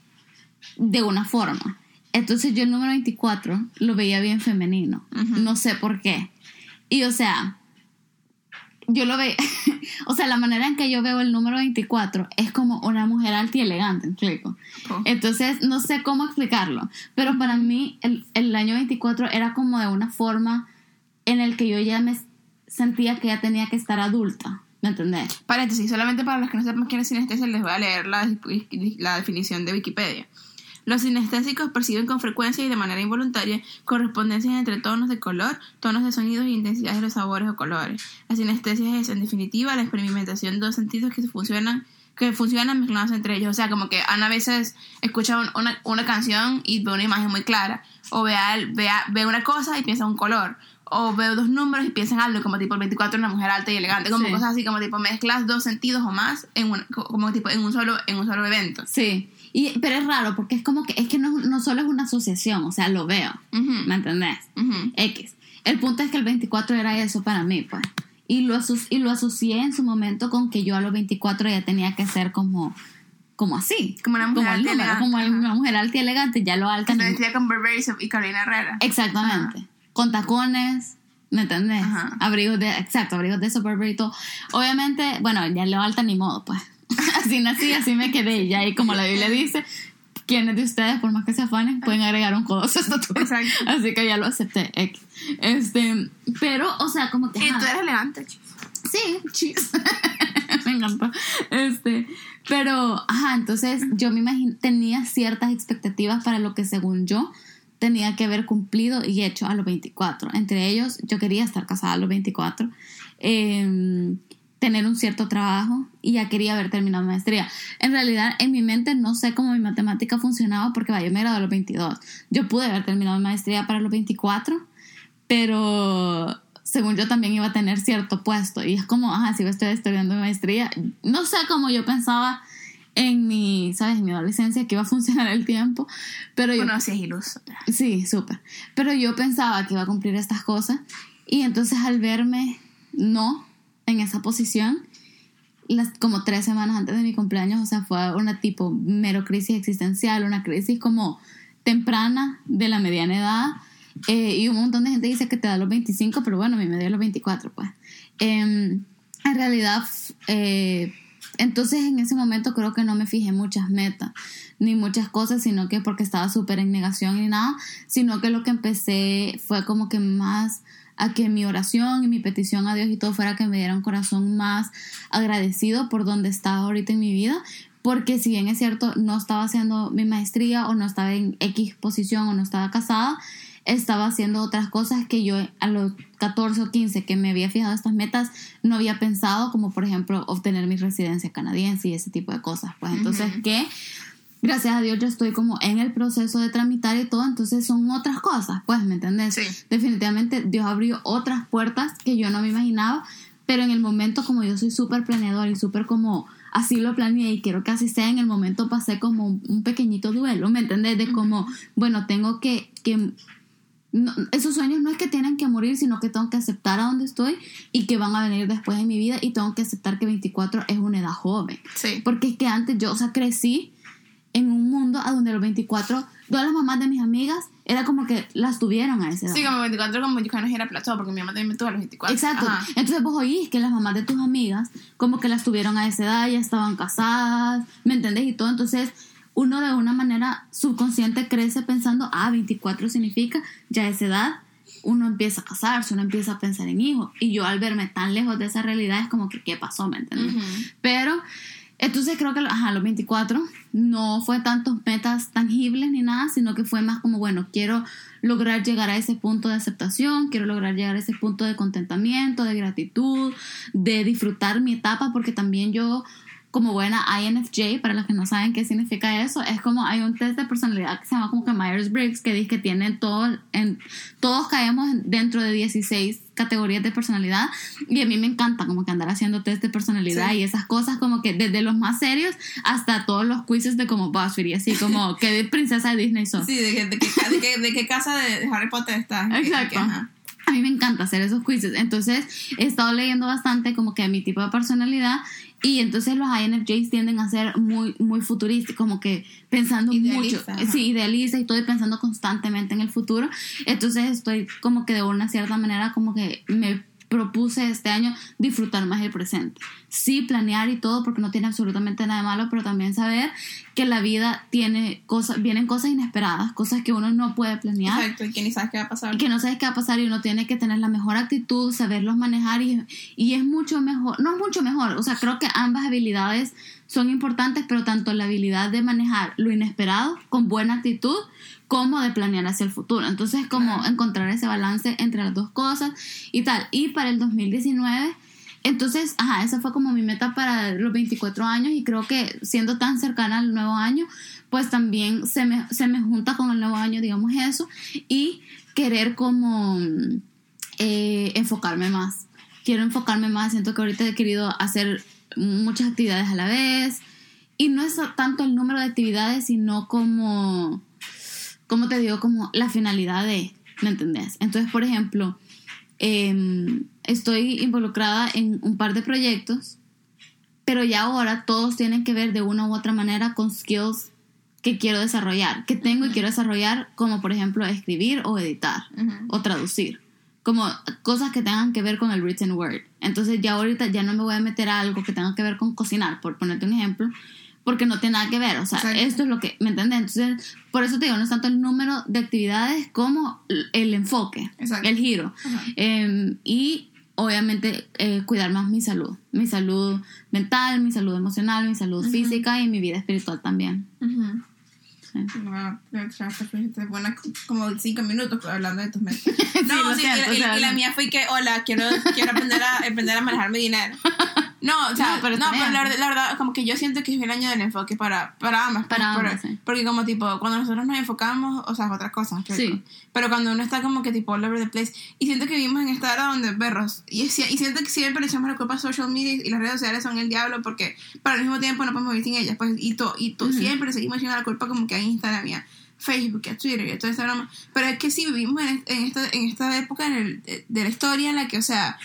de una forma. Entonces yo el número 24 lo veía bien femenino. No sé por qué. Y o sea, yo lo veo, o sea, la manera en que yo veo el número 24 es como una mujer alta y elegante, ¿me explico? Oh. Entonces, no sé cómo explicarlo, pero para mí el, el año 24 era como de una forma en el que yo ya me sentía que ya tenía que estar adulta, ¿me entendés? Paréntesis, solamente para los que no sepan quién es sinestesia, les voy a leer la, la definición de Wikipedia. Los sinestésicos perciben con frecuencia y de manera involuntaria correspondencias entre tonos de color, tonos de sonidos e intensidades de los sabores o colores. La sinestesia es, en definitiva, la experimentación de dos sentidos que funcionan que funcionan mezclados entre ellos. O sea, como que Ana a veces escucha un- una, una canción y ve una imagen muy clara. O ve, al- ve, a- ve una cosa y piensa en un color. O ve dos números y piensa en algo, como tipo el 24 una mujer alta y elegante. Como Sí. cosas así, como tipo mezclas dos sentidos o más en un, como tipo en un solo, en un solo evento. Sí. Y, pero es raro porque es como que es que no, no solo es una asociación, o sea, lo veo, ¿me entendés? X. El punto es que el 24 era eso para mí, pues. Y lo, aso- y lo asocié en su momento con que yo a los 24 ya tenía que ser como, como así. Como una mujer el alta número, elegante, como ajá. una mujer alta y elegante, ya lo alta. Se ni- vestía con Burberry y Carolina Herrera. Exactamente. Con tacones, ¿me entendés? Ajá. Abrigos de, exacto, abrigos de eso, Burberry y todo. Obviamente, bueno, ya lo alta ni modo, pues. así nací, así me quedé. Y ahí, como la Biblia dice, quienes de ustedes, por más que se afanen, pueden agregar un codo. Así que ya lo acepté. X. Este, pero, o sea, como que. Y tú eres elegante, chis. Sí, chis. me encantó. Este, pero, ajá, entonces yo me imagino, tenía ciertas expectativas para lo que según yo tenía que haber cumplido y hecho a los 24. Entre ellos, yo quería estar casada a los 24, eh, tener un cierto trabajo y ya quería haber terminado maestría. En realidad, en mi mente no sé cómo mi matemática funcionaba porque vaya, yo me gradué a los 22. Yo pude haber terminado maestría para los 24, pero según yo también iba a tener cierto puesto. Y es como, ajá, si estoy estudiando maestría, no sé cómo yo pensaba en mi, ¿sabes? En mi adolescencia que iba a funcionar el tiempo, pero yo... Bueno, es iluso. Sí, súper. Pero yo pensaba que iba a cumplir estas cosas y entonces al verme no en esa posición, las, como tres semanas antes de mi cumpleaños, o sea, fue una tipo mero crisis existencial, una crisis como temprana de la mediana edad. eh, y un montón de gente dice que te da los 25, pero bueno, a mí me dio los 24, pues. Em, en realidad, eh, entonces en ese momento creo que no me fijé muchas metas ni muchas cosas, sino que porque estaba súper en negación y nada, sino que lo que empecé fue como que más a que mi oración y mi petición a Dios y todo fuera que me diera un corazón más agradecido por donde estaba ahorita en mi vida, porque si bien es cierto, no estaba haciendo mi maestría o no estaba en X posición o no estaba casada, estaba haciendo otras cosas que yo a los 14 o 15 que me había fijado estas metas no había pensado, como por ejemplo obtener mi residencia canadiense y ese tipo de cosas. Pues entonces que gracias a Dios yo estoy como en el proceso de tramitar y todo, entonces son otras cosas, pues, ¿me entendés? Sí. Definitivamente Dios abrió otras puertas que yo no me imaginaba, pero en el momento como yo soy súper planeador y súper como así lo planeé y quiero que así sea, en el momento pasé como un, un pequeñito duelo, ¿me entendés? De como, bueno, tengo que... que no- esos sueños no es que tienen que morir, sino que tengo que aceptar a donde estoy y que van a venir después de mi vida y tengo que aceptar que 24 es una edad joven. Sí. Porque es que antes yo, o sea, crecí en un mundo a donde los 24, todas las mamás de mis amigas era como que las tuvieron a esa edad. Sí, como 24, como yo no era plateado, porque mi mamá también me tuvo a los 24. Exacto. Ajá. Entonces vos oís que las mamás de tus amigas como que las tuvieron a esa edad, ya estaban casadas, ¿me entendés? Y todo. Entonces uno de una manera subconsciente crece pensando, ah, 24 significa ya a esa edad uno empieza a casarse, uno empieza a pensar en hijos. Y yo al verme tan lejos de esa realidad es como que, ¿qué pasó? ¿Me entiendes? Pero, entonces creo que ajá, los 24 no fue tantos metas tangibles ni nada, sino que fue más como, bueno, quiero lograr llegar a ese punto de aceptación, quiero lograr llegar a ese punto de contentamiento, de gratitud, de disfrutar mi etapa, porque también yo como buena INFJ, para los que no saben qué significa eso, es como hay un test de personalidad que se llama como que Myers-Briggs, que dice que tiene todo, en, todos caemos dentro de 16 categorías de personalidad y a mí me encanta como que andar haciendo test de personalidad Sí. y esas cosas como que desde los más serios hasta todos los quizzes de como BuzzFeed y así como que de princesa de Disney sos. Sí, de, de, de, de qué casa de Harry Potter estás. Exacto. Que-. A mí me encanta hacer esos quizzes. Entonces, he estado leyendo bastante como que mi tipo de personalidad. Y entonces los INFJs tienden a ser muy, muy futuristas, como que pensando Idealista, mucho. ajá. Sí, idealista y estoy pensando constantemente en el futuro. Entonces estoy como que de una cierta manera como que me propuse este año disfrutar más el presente. Sí, planear y todo porque no tiene absolutamente nada de malo, pero también saber que la vida tiene cosas, vienen cosas inesperadas, cosas que uno no puede planear Exacto, y que ni sabes qué va a pasar. y que no sabes qué va a pasar y uno tiene que tener la mejor actitud, saberlos manejar y, y es mucho mejor, no es mucho mejor, o sea, creo que ambas habilidades son importantes, pero tanto la habilidad de manejar lo inesperado con buena actitud como de planear hacia el futuro. Entonces, como encontrar ese balance entre las dos cosas y tal. Y para el 2019, entonces, ajá, esa fue como mi meta para los 24 años y creo que siendo tan cercana al nuevo año, pues también se me, se me junta con el nuevo año, digamos eso, y querer como eh, enfocarme más. Quiero enfocarme más, siento que ahorita he querido hacer muchas actividades a la vez y no es tanto el número de actividades, sino como, como te digo, como la finalidad de, ¿me entendés? Entonces, por ejemplo, em, estoy involucrada en un par de proyectos, pero ya ahora todos tienen que ver de una u otra manera con skills que quiero desarrollar, que tengo y quiero desarrollar, como por ejemplo escribir o editar Ujú. o traducir, como cosas que tengan que ver con el written word. Entonces ya ahorita ya no me voy a meter a algo que tenga que ver con cocinar, por ponerte un ejemplo, porque no tiene nada que ver, o sea, Exacto. esto es lo que, ¿me entiendes? Entonces, por eso te digo, no es tanto el número de actividades como el- enfoque, Exacto. el giro. Ajá. Eh, y obviamente eh, cuidar más mi salud, mi salud mental, mi salud emocional, mi salud Ujú. física y mi vida espiritual también. Sí. Buena como cinco minutos hablando de tus metas. No, lo sí, siento, y, sea, y la mía fue que, hola, quiero, quiero aprender, a, aprender a manejar mi dinero. No, o sea, No, no, pero pero, la, verdad, la verdad, como que yo siento que es el año del enfoque para, para ambas. pues, Para pero- ambas, sí. Porque como tipo, cuando nosotros nos enfocamos, o sea, es otra cosa. Sí. Pero cuando uno está como que tipo all over the place, y siento que vivimos en esta era donde perros, y, y siento que siempre le echamos la culpa a social media y las redes sociales son el diablo porque, pero al mismo tiempo no podemos vivir sin ellas, pues, y, to, y to- Ujú. siempre le seguimos echando la culpa como que a Instagram y a Facebook, y a Twitter y a toda esta broma. Pero es que sí vivimos en, en, esta, en esta época en el- de, de la historia en la que, o sea,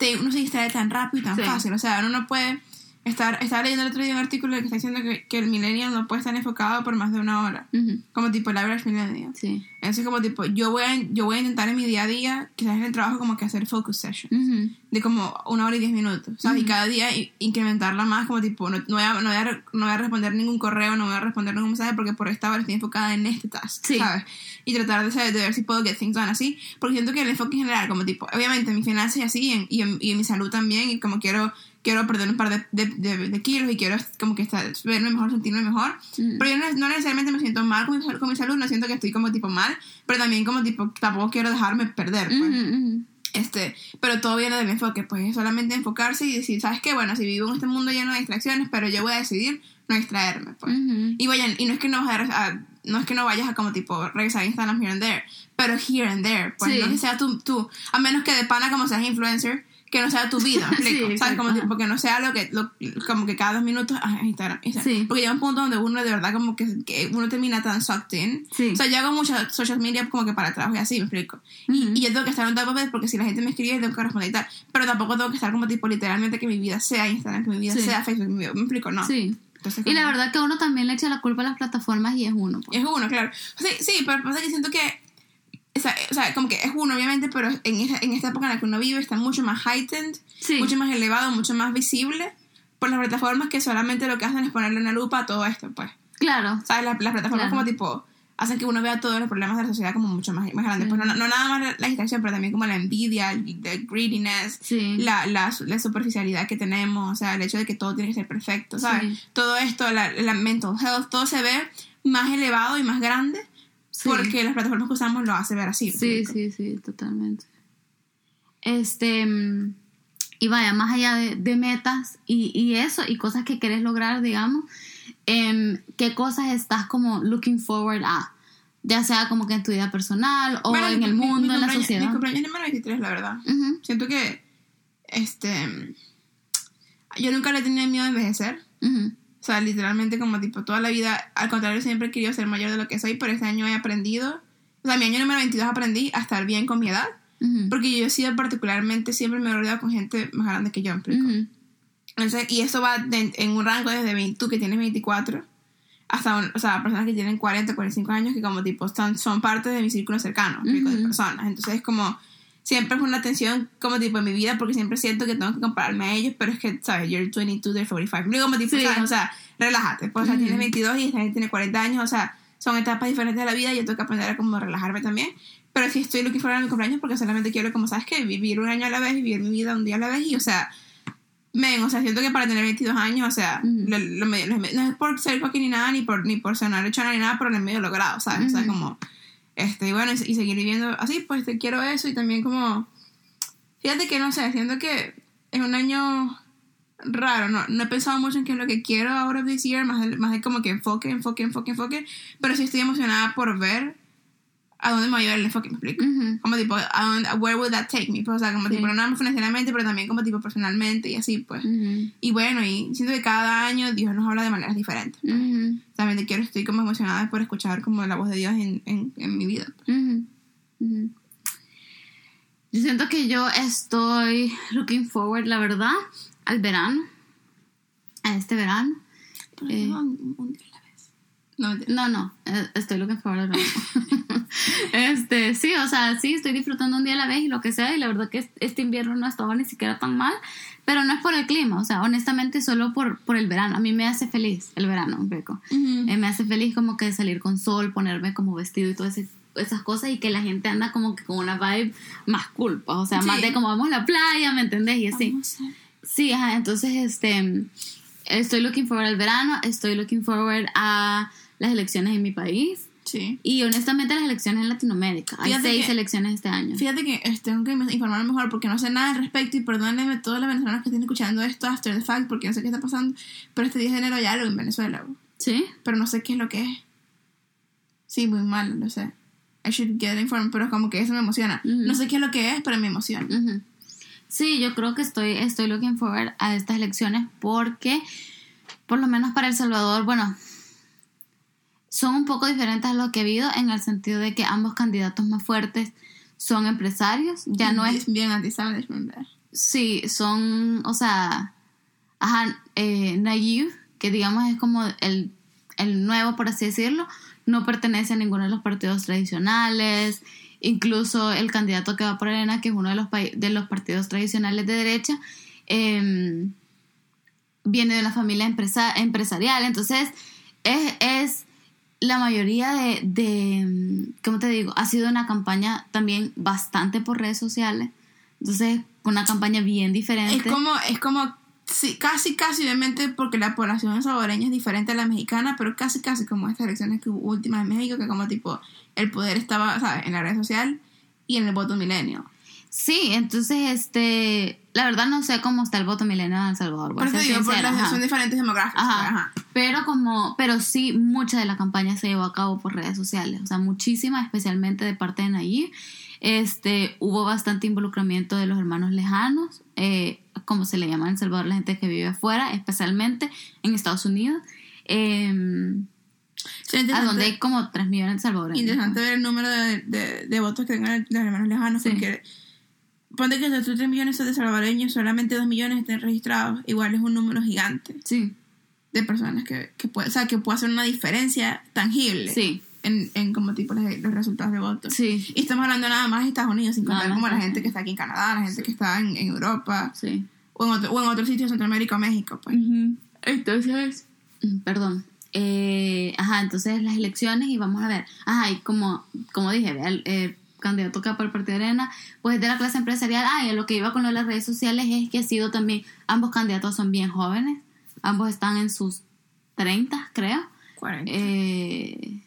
te, uno se distrae tan rápido y tan Sí. fácil. O sea, uno no puede estar. Estaba leyendo el otro día un artículo que está diciendo que, que el millennial no puede estar enfocado por más de una hora. Ujú. Como tipo el average millennial. Sí. Entonces, como tipo, yo voy, a, yo voy a intentar en mi día a día, quizás en el trabajo, como que hacer focus session. Ujú. De como una hora y diez minutos. ¿sabes? Y cada día incrementarla más, como tipo, no, no, voy a, no, voy a, no voy a responder ningún correo, no voy a responder ningún mensaje porque por esta hora estoy enfocada en este task, Sí. ¿sabes? Y tratar de, saber- de ver si puedo get things done así. Porque siento que el enfoque en general, como tipo, obviamente en mis finanzas y así, y en, y en, y en mi salud también, y como quiero quiero perder un par de, de, de- de kilos y quiero como que estar, verme mejor, sentirme mejor. Ujú. Pero yo no, no necesariamente me siento mal con mi, con mi salud, no siento que estoy como tipo mal, pero también como tipo tampoco quiero dejarme perder. Pues. Ujú, ujú. Este, pero todo viene del enfoque, pues es solamente enfocarse y decir, ¿sabes qué? Bueno, si vivo en este mundo lleno de distracciones, pero yo voy a decidir no distraerme, pues. Y vayan, y no es que no vayas a, a- no es que no vayas a como tipo revisar Instagram here and there, pero here and there, pues Sí. no que sea tu, tu, a menos que de pana como seas influencer, que no sea tu vida, ¿me Sí, explico? ¿sabes? Como tipo que no sea lo que, lo- como que cada dos minutos, ah, Instagram, Instagram. Sí. Porque llega un punto donde uno de verdad como que, que uno termina tan sucked in. Sí. O sea, yo hago muchas social media como que para trabajo y así, me explico. Y- yo tengo que estar en top of it porque si la gente me escribe, tengo que responder y tal. Pero tampoco tengo que estar como tipo literalmente que mi vida sea Instagram, que mi vida sea Facebook, me explico, no. Sí. Entonces, Y la verdad que uno también le echa la culpa a las plataformas y es uno. pues. es uno, claro. Sí, sí, pero pasa que siento que. O sea, o sea, como que es uno, obviamente, pero en esta, en esta época en la que uno vive está mucho más heightened, Sí. mucho más elevado, mucho más visible por las plataformas que solamente lo que hacen es ponerle una lupa a todo esto, pues. Claro. ¿Sabes? Las, las plataformas Claro. como tipo hacen que uno vea todos los problemas de la sociedad como mucho más, más grandes. Sí. Pues no, no nada más la, distracción, pero también como la envidia, el, el greediness, Sí. la, la, la superficialidad que tenemos, o sea, el hecho de que todo tiene que ser perfecto, ¿sabes? Sí. Todo esto, la, la mental health, todo se ve más elevado y más grande Sí. porque las plataformas que usamos lo hace ver así. ¿me Sí, sí, sí, totalmente. Este, mm, y vaya, más allá de, de metas y, y eso, y cosas que querés lograr, digamos, em, ¿qué cosas estás como looking forward a? Ya sea como que en tu vida personal o Bueno, en mi- el mundo, mi en la sociedad. Mi cumpleaños número 23, la verdad. Siento que, este, yo nunca le he tenido miedo a envejecer. ujú, O sea, literalmente como tipo toda la vida, al contrario, siempre he querido ser mayor de lo que soy, pero este año he aprendido, o sea, mi año número 22 aprendí a estar bien con mi edad, ujú, porque yo he sido particularmente, siempre me he rodeado con gente más grande que yo, ¿me explico? ujú. Entonces, y eso va de- en un rango desde 20, tú que tienes 24 hasta, un- o sea, personas que tienen 40, 45 años que como tipo son, son parte de mi círculo cercano, ¿me explico? de personas. Entonces, es como siempre es una tensión como tipo en mi vida porque siempre siento que tengo que compararme a ellos, pero es que, ¿sabes? You're 22, they're 45. Digo, como tipo, Sí. ¿sabes? O sea, relájate. Pues, o sea, tienes 22 y esta gente tiene 40 años, o sea, son etapas diferentes de la vida y yo tengo que aprender a como relajarme también. Pero sí estoy looking forward a mi cumpleaños porque solamente quiero, como sabes que vivir un año a la vez, vivir mi vida un día a la vez y, o sea, men, o sea, siento que para tener 22 años, o sea, lo, lo medio- lo no es por ser cocky ni nada, ni por, ni por sonar hechona ni nada, pero lo he medio logrado, ¿sabes? O sea, como, este, y bueno, y, seguir viviendo así, pues te quiero eso y también como, fíjate que no sé, siento que es un año raro, no, no he pensado mucho en qué es lo que quiero ahora this year, más más de como que enfoque, enfoque, enfoque, enfoque, pero sí estoy emocionada por ver a dónde me va a llevar el enfoque, me explico. Ujú. Como tipo, a dónde, where would that take me? Pues, o sea, como Sí. tipo, no nada más financieramente, pero también como tipo personalmente y así, pues. Ujú. Y bueno, y siento que cada año Dios nos habla de maneras diferentes. pues. Ujú. También te quiero, estoy como emocionada por escuchar como la voz de Dios en, en, en mi vida. pues. Yo siento que yo estoy looking forward, la verdad, al verano. A este verano. Eh. No, un, un día a la vez. No. No, no, eh, estoy looking forward al verano. este, sí, o sea, sí, estoy disfrutando un día a la vez y lo que sea. Y la verdad que este invierno no ha estado ni siquiera tan mal. Pero no es por el clima, o sea, honestamente, solo por, por el verano. A mí me hace feliz el verano, un poco. Eh, me hace feliz como que salir con sol, ponerme como vestido y todas ese- esas cosas y que la gente anda como que con una vibe más cool, pues, o sea, Sí. más de como vamos a la playa, ¿me entendés? Y así. Vamos a- Sí, ajá, entonces este estoy looking forward al verano, estoy looking forward a las elecciones en mi país Sí. y honestamente las elecciones en Latinoamérica. Hay Fíjate seis que- elecciones este año. Fíjate que este, tengo que informarme mejor porque no sé nada al respecto y perdónenme todos los venezolanos que estén escuchando esto after the fact porque no sé qué está pasando, pero este 10 de enero ya lo en Venezuela. ¿Sí? pero no sé qué es lo que es. Sí, muy mal, lo sé. I should get informed, pero es como que eso me emociona. No sé qué es lo que es, pero me emociona. Sí, yo creo que estoy, estoy looking forward a estas elecciones porque, por lo menos para El Salvador, bueno, son un poco diferentes a lo que ha habido en el sentido de que ambos candidatos más fuertes son empresarios, ya no es, bien anti-establishment. sí, son, o sea, ajá, eh, Nayib, que digamos es como el, el nuevo, por así decirlo, no pertenece a ninguno de los partidos tradicionales, incluso el candidato que va por Arena, que es uno de los, de los partidos tradicionales de derecha, eh, viene de una familia empresa- empresarial, entonces es, es la mayoría de, de, ¿cómo te digo? Ha sido una campaña también bastante por redes sociales, entonces una campaña bien diferente. Es como, es como, sí, casi, casi, obviamente, porque la población salvadoreña es diferente a la mexicana, pero casi, casi como estas elecciones que hubo últimas en México, que como tipo, el poder estaba, ¿sabes? En la red social y en el voto milenio. Sí, entonces, este, la verdad no sé cómo está el voto milenio en El Salvador. Por eso digo, porque son diferentes. Ajá. ajá. Pero como, pero sí, mucha de la campaña se llevó a cabo por redes sociales, o sea, muchísima, especialmente de parte de Nayib. Este, hubo bastante involucramiento de los hermanos lejanos, eh, como se le llama en El Salvador la gente que vive afuera, especialmente en Estados Unidos, eh, Sí, a donde hay como 3 millones de salvadoreños. Interesante ver el número de, de, de votos que tengan los hermanos lejanos, Sí. porque ponte que de estos 3 millones de salvadoreños, solamente 2 millones estén registrados, igual es un número gigante Sí, de personas que, que puede, o sea, que puede hacer una diferencia tangible sí, en, en como tipo los, los resultados de votos. sí, Y estamos hablando nada más de Estados Unidos, sin contar Nada como la gente que está aquí en Canadá, la gente que está en, en Europa, sí. o en, otro, o en otros sitios de Centroamérica o México, pues. Entonces, mm, perdón. Eh, ajá, entonces las elecciones y vamos a ver. Ajá, y como, como dije, el candidato que va por el Partido de Arena, pues de la clase empresarial. Ah, y a lo que iba con lo de las redes sociales es que ha sido también, ambos candidatos son bien jóvenes, ambos están en sus 30, creo. 40. Eh,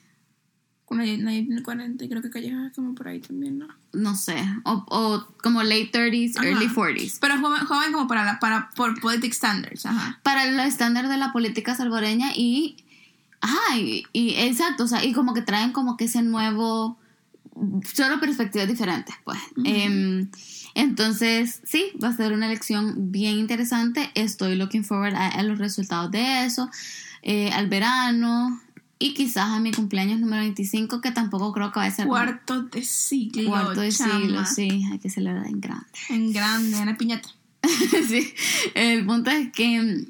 el 40, y creo que Calleja es como por ahí también, ¿no? no sé, o, o como late 30s, Ajá. early 40s. Pero joven, joven como para la, para, por politic standards, ajá. para el estándar de la política salvadoreña y ajá y, y exacto o sea y como que traen como que ese nuevo solo perspectivas diferentes pues Em, entonces sí va a ser una elección bien interesante estoy looking forward a, a los resultados de eso eh, al verano y quizás a mi cumpleaños número 25 que tampoco creo que va a ser Cuarto de siglo, cuarto de chama. siglo sí hay que celebrar en grande En grande, en la piñata. sí, el punto es que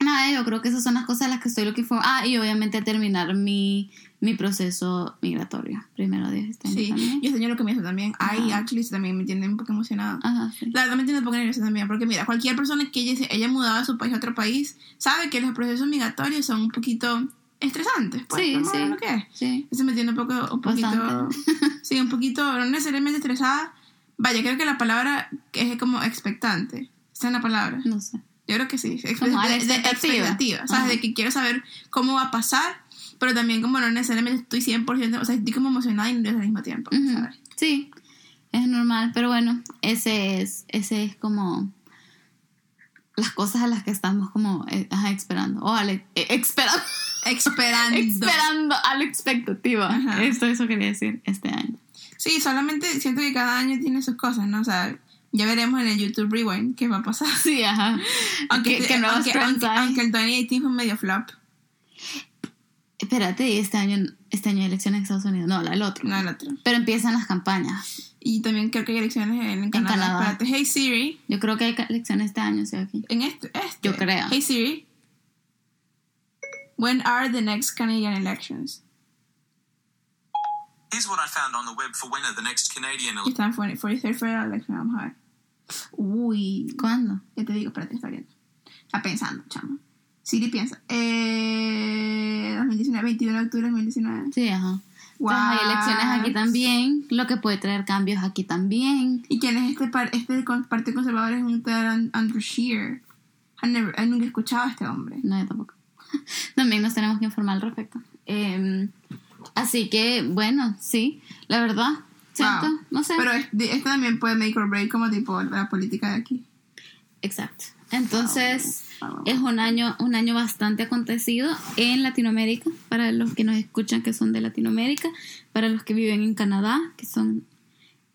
nada, yo creo que esas son las cosas a las que estoy looking for. Ah, y obviamente terminar mi, mi proceso migratorio. Primero Dios este año Sí, también. y este año lo comienzo también. Ay, actually, también me tiene un poco emocionada. Ajá, sí. La verdad me tiene un poco nerviosa también, porque mira, cualquier persona que ella, haya mudado a su país a otro país sabe que los procesos migratorios son un poquito estresantes. Pues, Sí, sí. lo que es. Sí. Eso me tiene un poco, un poquito, Bastante. sí, un poquito, no necesariamente estresada. Vaya, creo que la palabra es como expectante. ¿Está en la palabra? No sé. Yo creo que sí. De, de expectativa. ¿Sabes? Ajá. De que quiero saber cómo va a pasar, pero también como no necesariamente estoy 100%, o sea, estoy como emocionada y nerviosa al mismo tiempo. Ujú. ¿sabes? Sí, es normal, pero bueno, ese es, ese es como las cosas a las que estamos como eh, ajá, esperando. O ale- eh, esperando. Esperando. esperando a la expectativa. Ajá. Esto eso quería decir este año. Sí, solamente siento que cada año tiene sus cosas, ¿no? O sea, ya veremos en el YouTube Rewind qué va a pasar. Sí, ajá. Aunque, ¿Qué, qué nuevos aunque, aunque, aunque el 2018 fue medio flop. Espérate, este año, este año hay elecciones en Estados Unidos. No, la del otro. No el otro. Pero empiezan las campañas. Y también creo que hay elecciones en, en Canadá. Canadá. Espérate, hey Siri. Yo creo que hay elecciones este año, sí, aquí. En este, este. Yo creo. Hey Siri. When are the next Canadian elections? Here's what I found on the web for when are the next Canadian Y están 43rd federal election, vamos a ver. Uy. ¿Cuándo? Ya te digo, espérate, está viendo. Está pensando, chamo. Siri piensa. Eh, 2019, 21 de octubre de 2019. Sí, ajá. Entonces hay elecciones aquí también, lo que puede traer cambios aquí también. ¿Y quién es este, par este Partido Conservador? Es un tal Andrew Scheer. I never- nunca he escuchado a este hombre. No, yo tampoco. También nos tenemos que informar al respecto. Em, así que, bueno, sí, la verdad, Wow. no sé. Pero este, este también puede make or break como tipo la política de aquí. Exacto. Entonces. Es un año, un año bastante acontecido en Latinoamérica, para los que nos escuchan que son de Latinoamérica, para los que viven en Canadá, que son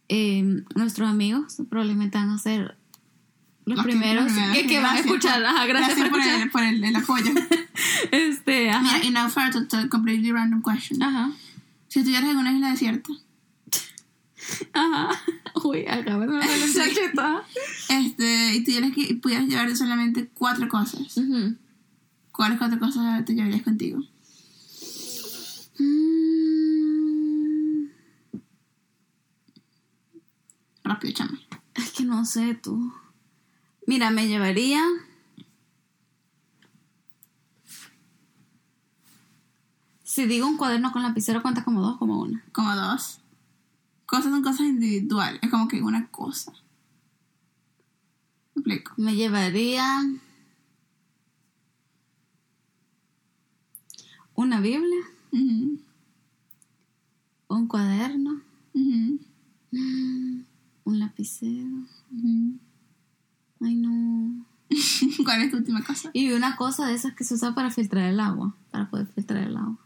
eh, nuestros amigos, probablemente van a ser los, primeros que, que van a escuchar. por- Ajá, gracias, Gracias por el, por el, el apoyo. Este, ajá. Mira, y now for a completely random question. Ajá. Si estuvieras en una isla desierta, Ajá. Uy, acabas de ver Sí. chacheta. este, y tuvieras que pudieras llevar solamente cuatro cosas. ¿cuáles cuatro cosas te llevarías contigo? Mm, Rápido, chama. Es que no sé tú. Mira, me llevaría. Si digo un cuaderno con lapicero, cuenta como dos, como una. Como dos. Cosas son cosas individuales. Es como que una cosa. ¿Me explico? Me llevaría. Una Biblia, un cuaderno, un lapicero. Ay, no. ¿Cuál es tu última cosa? Y una cosa de esas que se usa para filtrar el agua, para poder filtrar el agua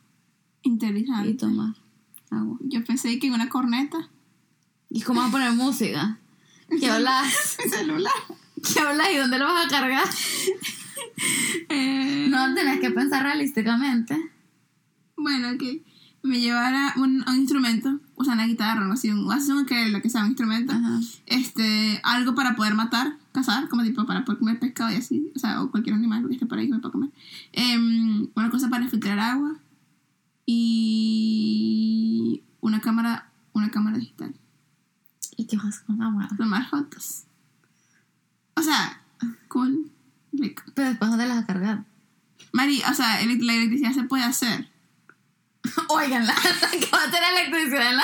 Interesante. y tomar agua. Yo pensé que una corneta. ¿Y cómo vas a poner música? ¿Qué hablas? Mi celular. ¿Qué hablas y dónde lo vas a cargar? Eh, No, tenés que pensar realísticamente. Bueno, que me llevara un, un instrumento, o sea, una guitarra algo así, un, así que lo que sea un instrumento, Ajá. este, algo para poder matar, cazar, como tipo para poder comer pescado y así, o sea, o cualquier animal que esté por ahí que me pueda comer. Em, una cosa para filtrar agua y una cámara, una cámara digital, ¿Y qué vas con cámara? tomar fotos. O sea, cool, rico. Pero después, ¿dónde las vas a cargar? Mari, o sea, ele- la electricidad se puede hacer. Oigan, la que va a tener electricidad en la,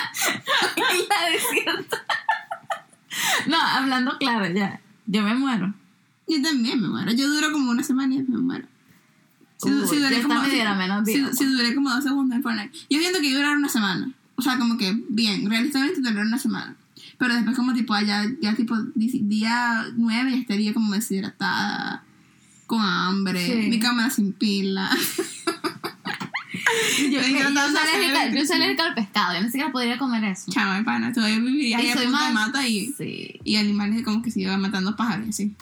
en la desierta. No, hablando claro, ya. Yo me muero. Yo también me muero. Yo duro como una semana y me muero. Si, Uy, si duré como, menos si, si duré dos segundos en Fortnite. Yo siento que durar una semana. O sea, como que bien, realistamente durar una semana. Pero después como tipo allá, ya tipo día nueve ya estaría como deshidratada, con hambre, Sí. mi cámara sin pila. Yo, Yo yo, soy alérgica, yo soy electricidad. alérgica al pescado. Yo ni siquiera podría comer eso. Chama, pana, todavía viviría ahí Y a de mata y, Sí. y animales como que se iban matando pájaros así.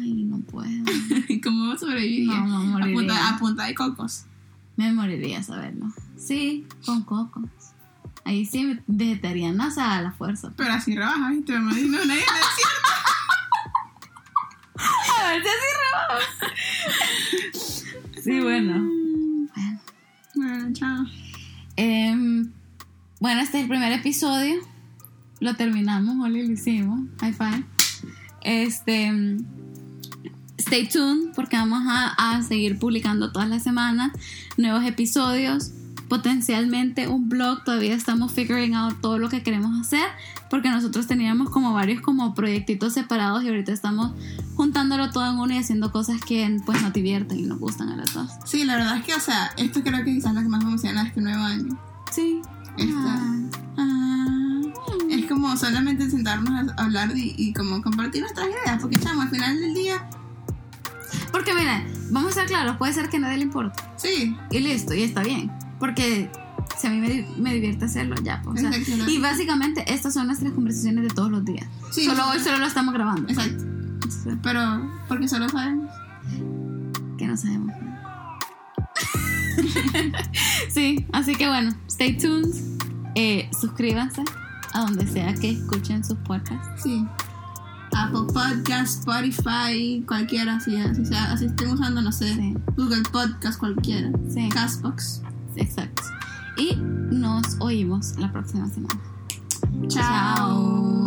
Ay, no puedo. ¿Cómo sobreviviría? No, no, a, punta, moriría. a punta de cocos. Me moriría saberlo. Sí, con cocos. Ahí sí, vegetariana, o sea, a la fuerza. Pero así rebajas y te me no, nadie me decía. A ver si así Sí, bueno. Bueno. Bueno, chao. Em, bueno, este es el primer episodio. Lo terminamos, Oli, lo hicimos. High five. Este. em, Stay tuned porque vamos a, a seguir publicando todas las semanas nuevos episodios. Potencialmente un blog. Todavía estamos figuring out todo lo que queremos hacer. Porque nosotros teníamos como varios como proyectitos separados y ahorita estamos juntándolo todo en uno y haciendo cosas que pues nos divierten y nos gustan a las dos. Sí, la verdad es que, o sea, esto creo que quizás es lo que más me emociona de este nuevo año. Sí. Ah. Ah, es como solamente sentarnos a hablar y, y como compartir nuestras ideas, porque chamo, al final del día, Porque mira, vamos a ser claros, puede ser que a nadie le importe. sí, Y listo, y está bien. Porque si a mí me, me divierte hacerlo, ya. pues, o sea, y básicamente estas son nuestras conversaciones de todos los días. Sí, solo hoy solo lo estamos grabando. exacto. Pero, porque solo sabemos. Que no sabemos. sí, así que bueno, stay tuned. Eh, suscríbanse a donde sea que escuchen sus podcasts. Sí. Apple Podcast, Spotify, cualquiera, así, así, sea, así estén usando, no sé, Sí. Google Podcast, cualquiera. Sí, Castbox. Exacto. Y nos oímos la próxima semana. Chao. Chao.